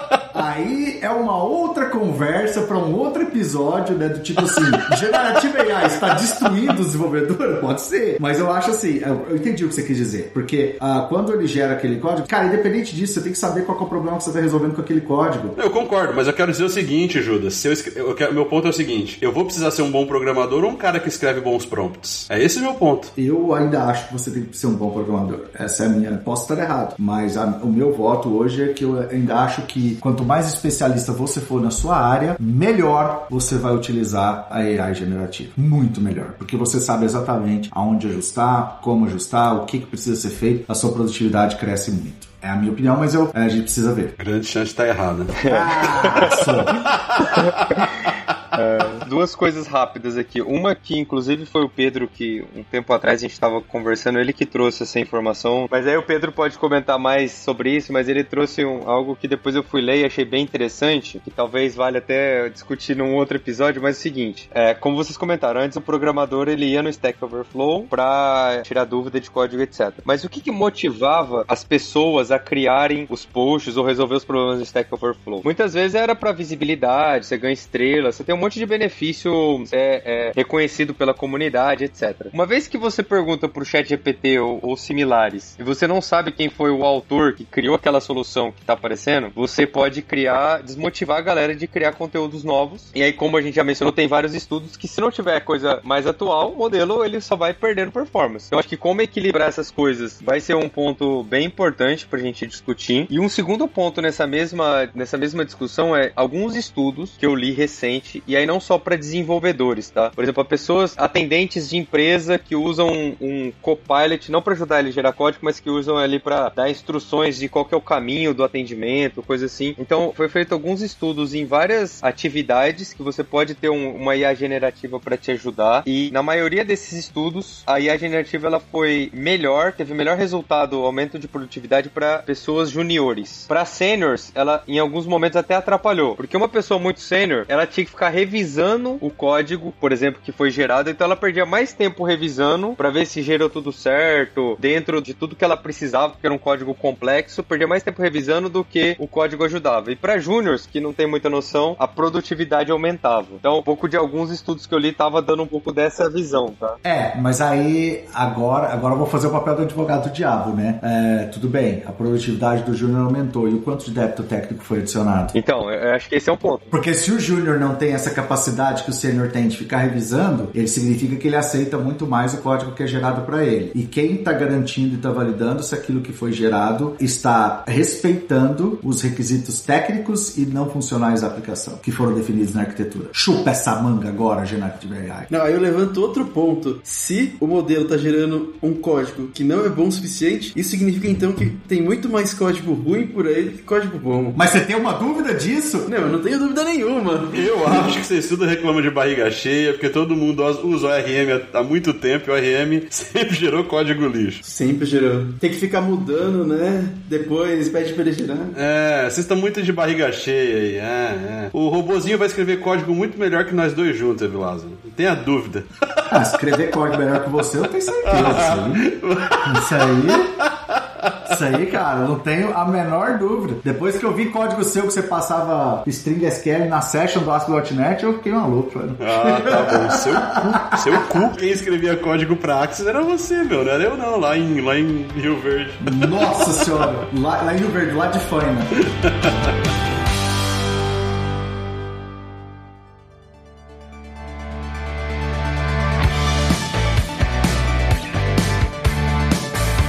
Aí é uma outra conversa para um outro episódio, né? Do tipo assim, generativa AI está destruindo o desenvolvedor? Pode ser. Mas eu acho assim, eu entendi o que você quis dizer. Porque uh, quando ele gera aquele código, cara, independente disso, você tem que saber qual é o problema que você está resolvendo com aquele código. Eu concordo, mas eu quero dizer o seguinte, Judas. Se eu, eu quero, meu ponto é o seguinte: eu vou precisar ser um bom programador ou um cara que escreve bons prompts? É esse o meu ponto. Eu ainda acho que você tem que ser um bom programador. Essa é a minha. Posso estar errado, mas a, o meu voto hoje é que eu ainda acho que quanto mais especialista você for na sua área, melhor você vai utilizar a AI generativa. Muito melhor, porque você sabe exatamente aonde ajustar, como ajustar, o que, que precisa ser feito, a sua produtividade cresce muito. É a minha opinião, mas eu, a gente precisa ver. Grande chance de estar errada. Ah, É, duas coisas rápidas aqui. Uma que, inclusive, foi o Pedro que um tempo atrás a gente estava conversando, ele que trouxe essa informação. Mas aí o Pedro pode comentar mais sobre isso, mas ele trouxe um, algo que depois eu fui ler e achei bem interessante, que talvez valha até discutir num outro episódio, mas é o seguinte, é, como vocês comentaram, antes o programador ele ia no Stack Overflow para tirar dúvida de código, etc. Mas o que, que motivava as pessoas a criarem os posts ou resolver os problemas do Stack Overflow? Muitas vezes era para visibilidade, você ganha estrelas, você tem um monte de benefício é, é, reconhecido pela comunidade, etc. Uma vez que você pergunta pro chat GPT ou, ou, similares e você não sabe quem foi o autor que criou aquela solução que tá aparecendo, você pode criar, desmotivar a galera de criar conteúdos novos. E aí, como a gente já mencionou, tem vários estudos que se não tiver coisa mais atual, o modelo ele só vai perdendo performance. Então, acho que como equilibrar essas coisas vai ser um ponto bem importante pra gente discutir. E um segundo ponto nessa mesma, nessa mesma discussão é alguns estudos que eu li recente e aí não só para desenvolvedores, tá? Por exemplo, pessoas atendentes de empresa que usam um, Copilot não para ajudar ele a gerar código, mas que usam ali para dar instruções de qual é o caminho do atendimento, coisa assim. Então, foi feito alguns estudos em várias atividades que você pode ter um, uma IA generativa para te ajudar e na maioria desses estudos, a IA generativa ela foi melhor, teve melhor resultado, aumento de produtividade para pessoas juniores. Para seniors, ela em alguns momentos até atrapalhou, porque uma pessoa muito sênior, ela tinha que ficar revisando o código, por exemplo, que foi gerado, então ela perdia mais tempo revisando para ver se gerou tudo certo, dentro de tudo que ela precisava, porque era um código complexo, perdia mais tempo revisando do que o código ajudava. E para júniors, que não tem muita noção, a produtividade aumentava. Então, um pouco de alguns estudos que eu li tava dando um pouco dessa visão, tá? É, mas aí agora, agora eu vou fazer o papel do advogado do diabo, né? É, tudo bem, a produtividade do júnior aumentou e o quanto de débito técnico foi adicionado? Então, eu acho que esse é um ponto. Porque se o júnior não tem essa essa capacidade que o sênior tem de ficar revisando, ele significa que ele aceita muito mais o código que é gerado para ele. E quem está garantindo e está validando se aquilo que foi gerado está respeitando os requisitos técnicos e não funcionais da aplicação que foram definidos na arquitetura. Chupa essa manga agora, Generative AI. Não, aí eu levanto outro ponto. Se o modelo está gerando um código que não é bom o suficiente, isso significa então que tem muito mais código ruim por aí que código bom. Mas você tem uma dúvida disso? Não, eu não tenho dúvida nenhuma. Eu acho que vocês tudo reclamam de barriga cheia, porque todo mundo usa o ORM há muito tempo e o ORM sempre gerou código lixo. Sempre gerou. Tem que ficar mudando, né? Depois pede pra ele gerar. É, vocês estão muito de barriga cheia aí. É, é. O robozinho vai escrever código muito melhor que nós dois juntos, Evilásio. Não tenha dúvida. Ah, escrever código melhor que você, eu tenho certeza. Isso aí. Isso aí, cara, não tenho a menor dúvida. Depois que eu vi código seu que você passava string SQL na session do ASP.NET, eu fiquei maluco. Mano. Ah, tá bom. Seu cu. Seu cu. Quem escrevia código pra Axis era você, meu. Não era eu, não. Lá em, lá em Rio Verde. Nossa senhora. Lá, lá em Rio Verde, lá de Faina.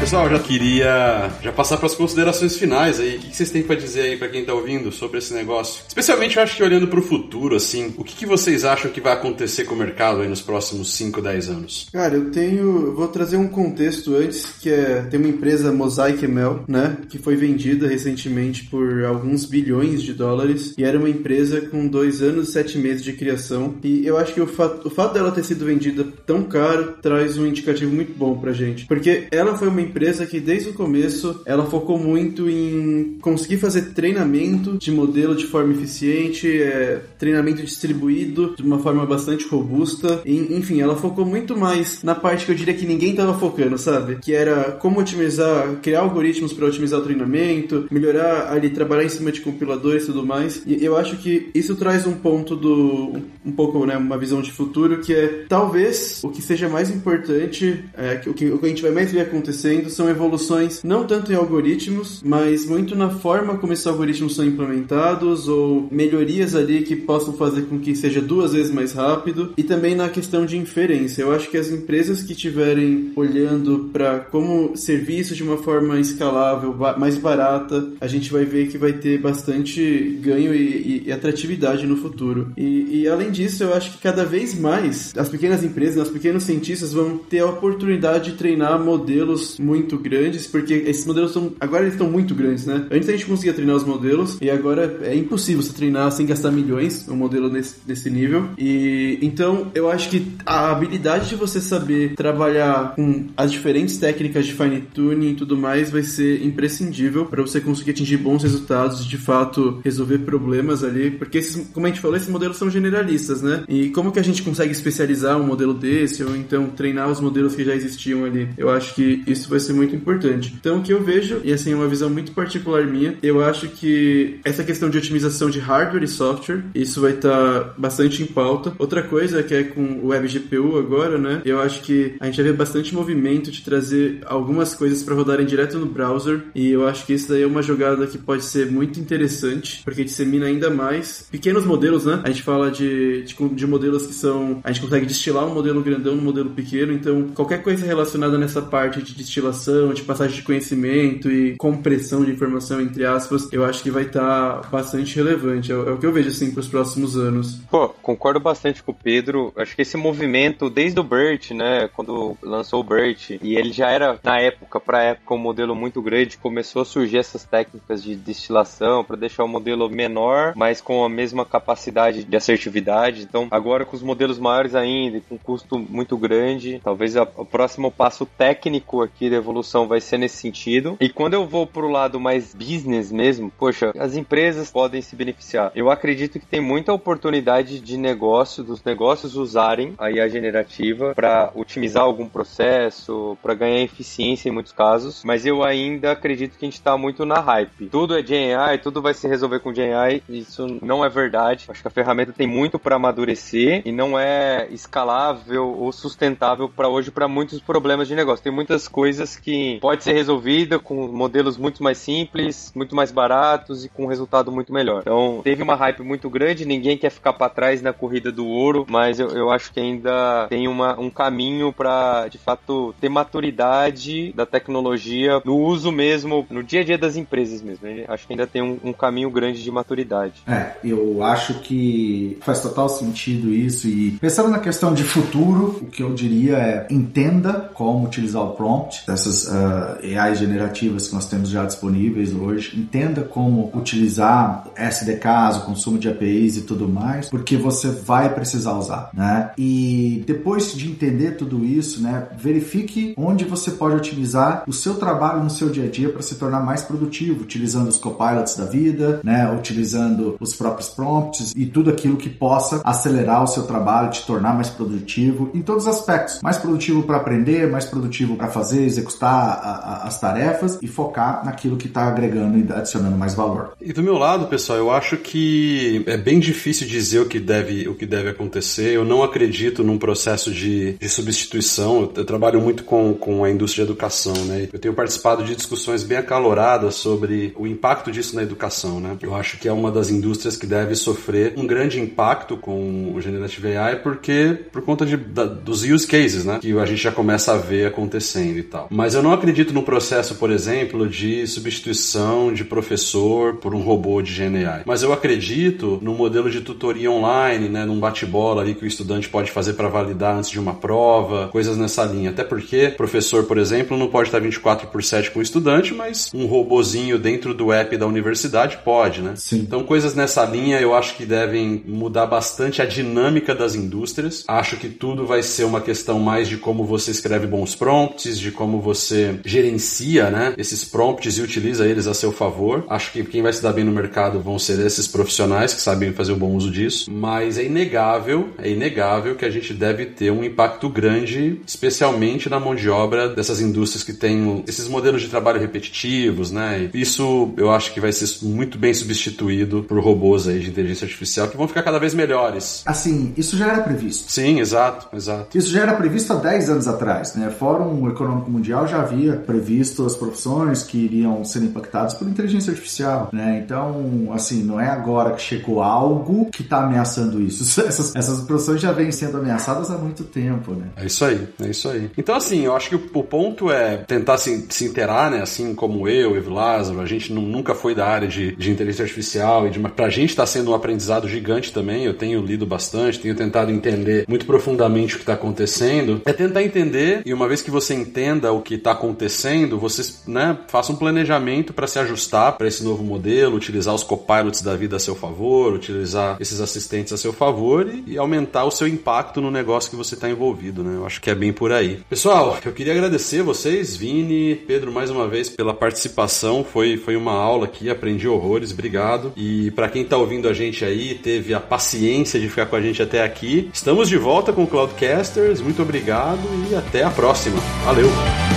Pessoal, já queria já passar para as considerações finais aí. O que vocês têm para dizer aí para quem tá ouvindo sobre esse negócio? Especialmente, eu acho que olhando para o futuro, assim, o que, que, vocês acham que vai acontecer com o mercado aí nos próximos 5, 10 anos? Cara, eu tenho, vou trazer um contexto antes, que é tem uma empresa Mosaic ML, né, que foi vendida recentemente por alguns bilhões de dólares e era uma empresa com dois anos e sete meses de criação. E eu acho que o fato, o fato dela ter sido vendida tão caro traz um indicativo muito bom pra gente, porque ela foi uma empresa que desde o começo ela focou muito em conseguir fazer treinamento de modelo de forma eficiente, é, treinamento distribuído de uma forma bastante robusta. E, enfim, ela focou muito mais na parte que eu diria que ninguém estava focando, sabe? Que era como otimizar, criar algoritmos para otimizar o treinamento, melhorar ali, trabalhar em cima de compiladores e tudo mais. E eu acho que isso traz um ponto do um pouco, né, uma visão de futuro que é talvez o que seja mais importante, é, o, que, o que a gente vai mais ver acontecendo são evoluções não tanto em algoritmos, mas muito na forma como esses algoritmos são implementados ou melhorias ali que possam fazer com que seja duas vezes mais rápido e também na questão de inferência. Eu acho que as empresas que estiverem olhando para como serviços de uma forma escalável, mais barata, a gente vai ver que vai ter bastante ganho e, e, e atratividade no futuro. E, e, além disso, eu acho que cada vez mais as pequenas empresas, os pequenos cientistas vão ter a oportunidade de treinar modelos muito grandes, porque esses modelos são agora eles estão muito grandes, né? Antes a gente conseguia treinar os modelos e agora é impossível você treinar sem gastar milhões um modelo nesse, nesse nível. E então eu acho que a habilidade de você saber trabalhar com as diferentes técnicas de fine tuning e tudo mais vai ser imprescindível para você conseguir atingir bons resultados e de fato resolver problemas ali, porque esses, como a gente falou, esses modelos são generalistas, né? E como que a gente consegue especializar um modelo desse ou então treinar os modelos que já existiam ali? Eu acho que isso vai ser muito importante. Então o que eu vejo, e assim, é uma visão muito particular minha, eu acho que essa questão de otimização de hardware e software, isso vai estar tá bastante em pauta. Outra coisa que é com o WebGPU agora, né? Eu acho que a gente vai ver bastante movimento de trazer algumas coisas para rodarem direto no browser e eu acho que isso daí é uma jogada que pode ser muito interessante porque dissemina ainda mais pequenos modelos, né? A gente fala de, de, de modelos que são. A gente consegue destilar um modelo grandão no modelo pequeno, então qualquer coisa relacionada nessa parte de destilação, de passagem de conhecimento e compressão de informação, entre aspas, eu acho que vai estar tá bastante relevante. É, é, o que eu vejo assim para os próximos anos. Pô, concordo bastante com o Pedro. Acho que esse movimento, desde o BERT, né, quando lançou o BERT, e ele já era, na época, para época, um modelo muito grande, começou a surgir essas técnicas de destilação para deixar o modelo menor, mas com a mesma capacidade de assertividade. Então, agora com os modelos maiores ainda, com custo muito grande, talvez o próximo passo técnico aqui da evolução vai ser nesse sentido. E quando eu vou pro lado mais business mesmo, poxa, as empresas podem se beneficiar. Eu acredito que tem muita oportunidade de negócio, dos negócios usarem a IA generativa para otimizar algum processo, para ganhar eficiência em muitos casos, mas eu ainda acredito que a gente está muito na hype. Tudo é GenAI, tudo vai se resolver com GenAI, isso não é verdade. Acho que a ferramenta tem muito para amadurecer e não é escalável ou sustentável para hoje para muitos problemas de negócio. Tem muitas coisas que pode ser resolvida com modelos muito mais simples, muito mais baratos e com um resultado muito melhor. Então, teve uma hype muito grande, ninguém quer ficar para trás na corrida do ouro, mas eu, eu acho que ainda tem uma, um caminho para, de fato, ter maturidade da tecnologia no uso mesmo, no dia a dia das empresas mesmo. Eu acho que ainda tem um, um caminho grande de maturidade. É, eu acho que faz total sentido isso e pensando na questão de futuro, o que eu diria é entenda como utilizar o prompt dessas uh, generativas que nós temos já disponíveis hoje, entenda como utilizar SDKs, o consumo de APIs e tudo mais, porque você vai precisar usar, né? E depois de entender tudo isso, né, verifique onde você pode otimizar o seu trabalho no seu dia a dia para se tornar mais produtivo, utilizando os copilots da vida, né, utilizando os próprios prompts e tudo aquilo que possa acelerar o seu trabalho, te tornar mais produtivo em todos os aspectos. Mais produtivo para aprender, mais produtivo para fazer, executar a, a, as tarefas e focar naquilo que está agregando e adicionando mais valor. E do meu lado, pessoal, eu acho que é bem difícil dizer o que deve, o que deve acontecer. Eu não acredito num processo de, de substituição. Eu, eu trabalho muito com, com a indústria de educação, né? Eu tenho participado de discussões bem acaloradas sobre o impacto disso na educação, né? Eu acho que é uma das indústrias que deve sofrer um grande impacto com o Generative AI porque por conta de, da, dos use cases, né? Que a gente já começa a ver acontecendo e tal. Mas eu não acredito no processo, por exemplo, de substituição de professor por um robô de GNI. Mas eu acredito no modelo de tutoria online, né, num bate-bola ali que o estudante pode fazer para validar antes de uma prova, coisas nessa linha. Até porque professor, por exemplo, não pode estar 24 por 7 com o estudante, mas um robozinho dentro do app da universidade pode, né? Sim. Então coisas nessa linha eu acho que devem mudar bastante a dinâmica das indústrias. Acho que tudo vai ser uma questão mais de como você escreve bons prompts, de como você gerencia, né, esses prompts e utiliza eles a seu favor. Acho que quem vai se dar bem no mercado vão ser esses profissionais que sabem fazer um bom uso disso, mas é inegável, é inegável que a gente deve ter um impacto grande, especialmente na mão de obra dessas indústrias que têm esses modelos de trabalho repetitivos, né? Isso eu acho que vai ser muito bem substituído por robôs aí de inteligência artificial que vão ficar cada vez melhores. Assim, isso já era previsto. Sim, exato, exato. Isso já era previsto há 10 anos atrás, né? Fórum Econômico Mundial já havia previsto as profissões que iriam ser impactadas por inteligência artificial, né? Então, assim, não é agora que chegou algo que está ameaçando isso. Essas, essas profissões já vêm sendo ameaçadas há muito tempo, né? É isso aí, é isso aí. Então, assim, eu acho que o, ponto é tentar se, se inteirar, né? Assim como eu, Evo Lázaro, a gente nunca foi da área de, de inteligência artificial e de, pra gente está sendo um aprendizado gigante também. Eu tenho lido bastante, tenho tentado entender muito profundamente o que está acontecendo. É tentar entender e uma vez que você entenda o que está acontecendo, você né, faça um planejamento para se ajustar para esse novo modelo, utilizar os copilots da vida a seu favor, utilizar esses assistentes a seu favor e, e aumentar o seu impacto no negócio que você está envolvido, né? Eu acho que é bem por aí. Pessoal, eu queria agradecer vocês, Vini, Pedro, mais uma vez pela participação. Foi, foi uma aula aqui, aprendi horrores, obrigado. E para quem está ouvindo a gente aí, teve a paciência de ficar com a gente até aqui, estamos de volta com o Cloudcasters. Muito obrigado e até a próxima. Valeu!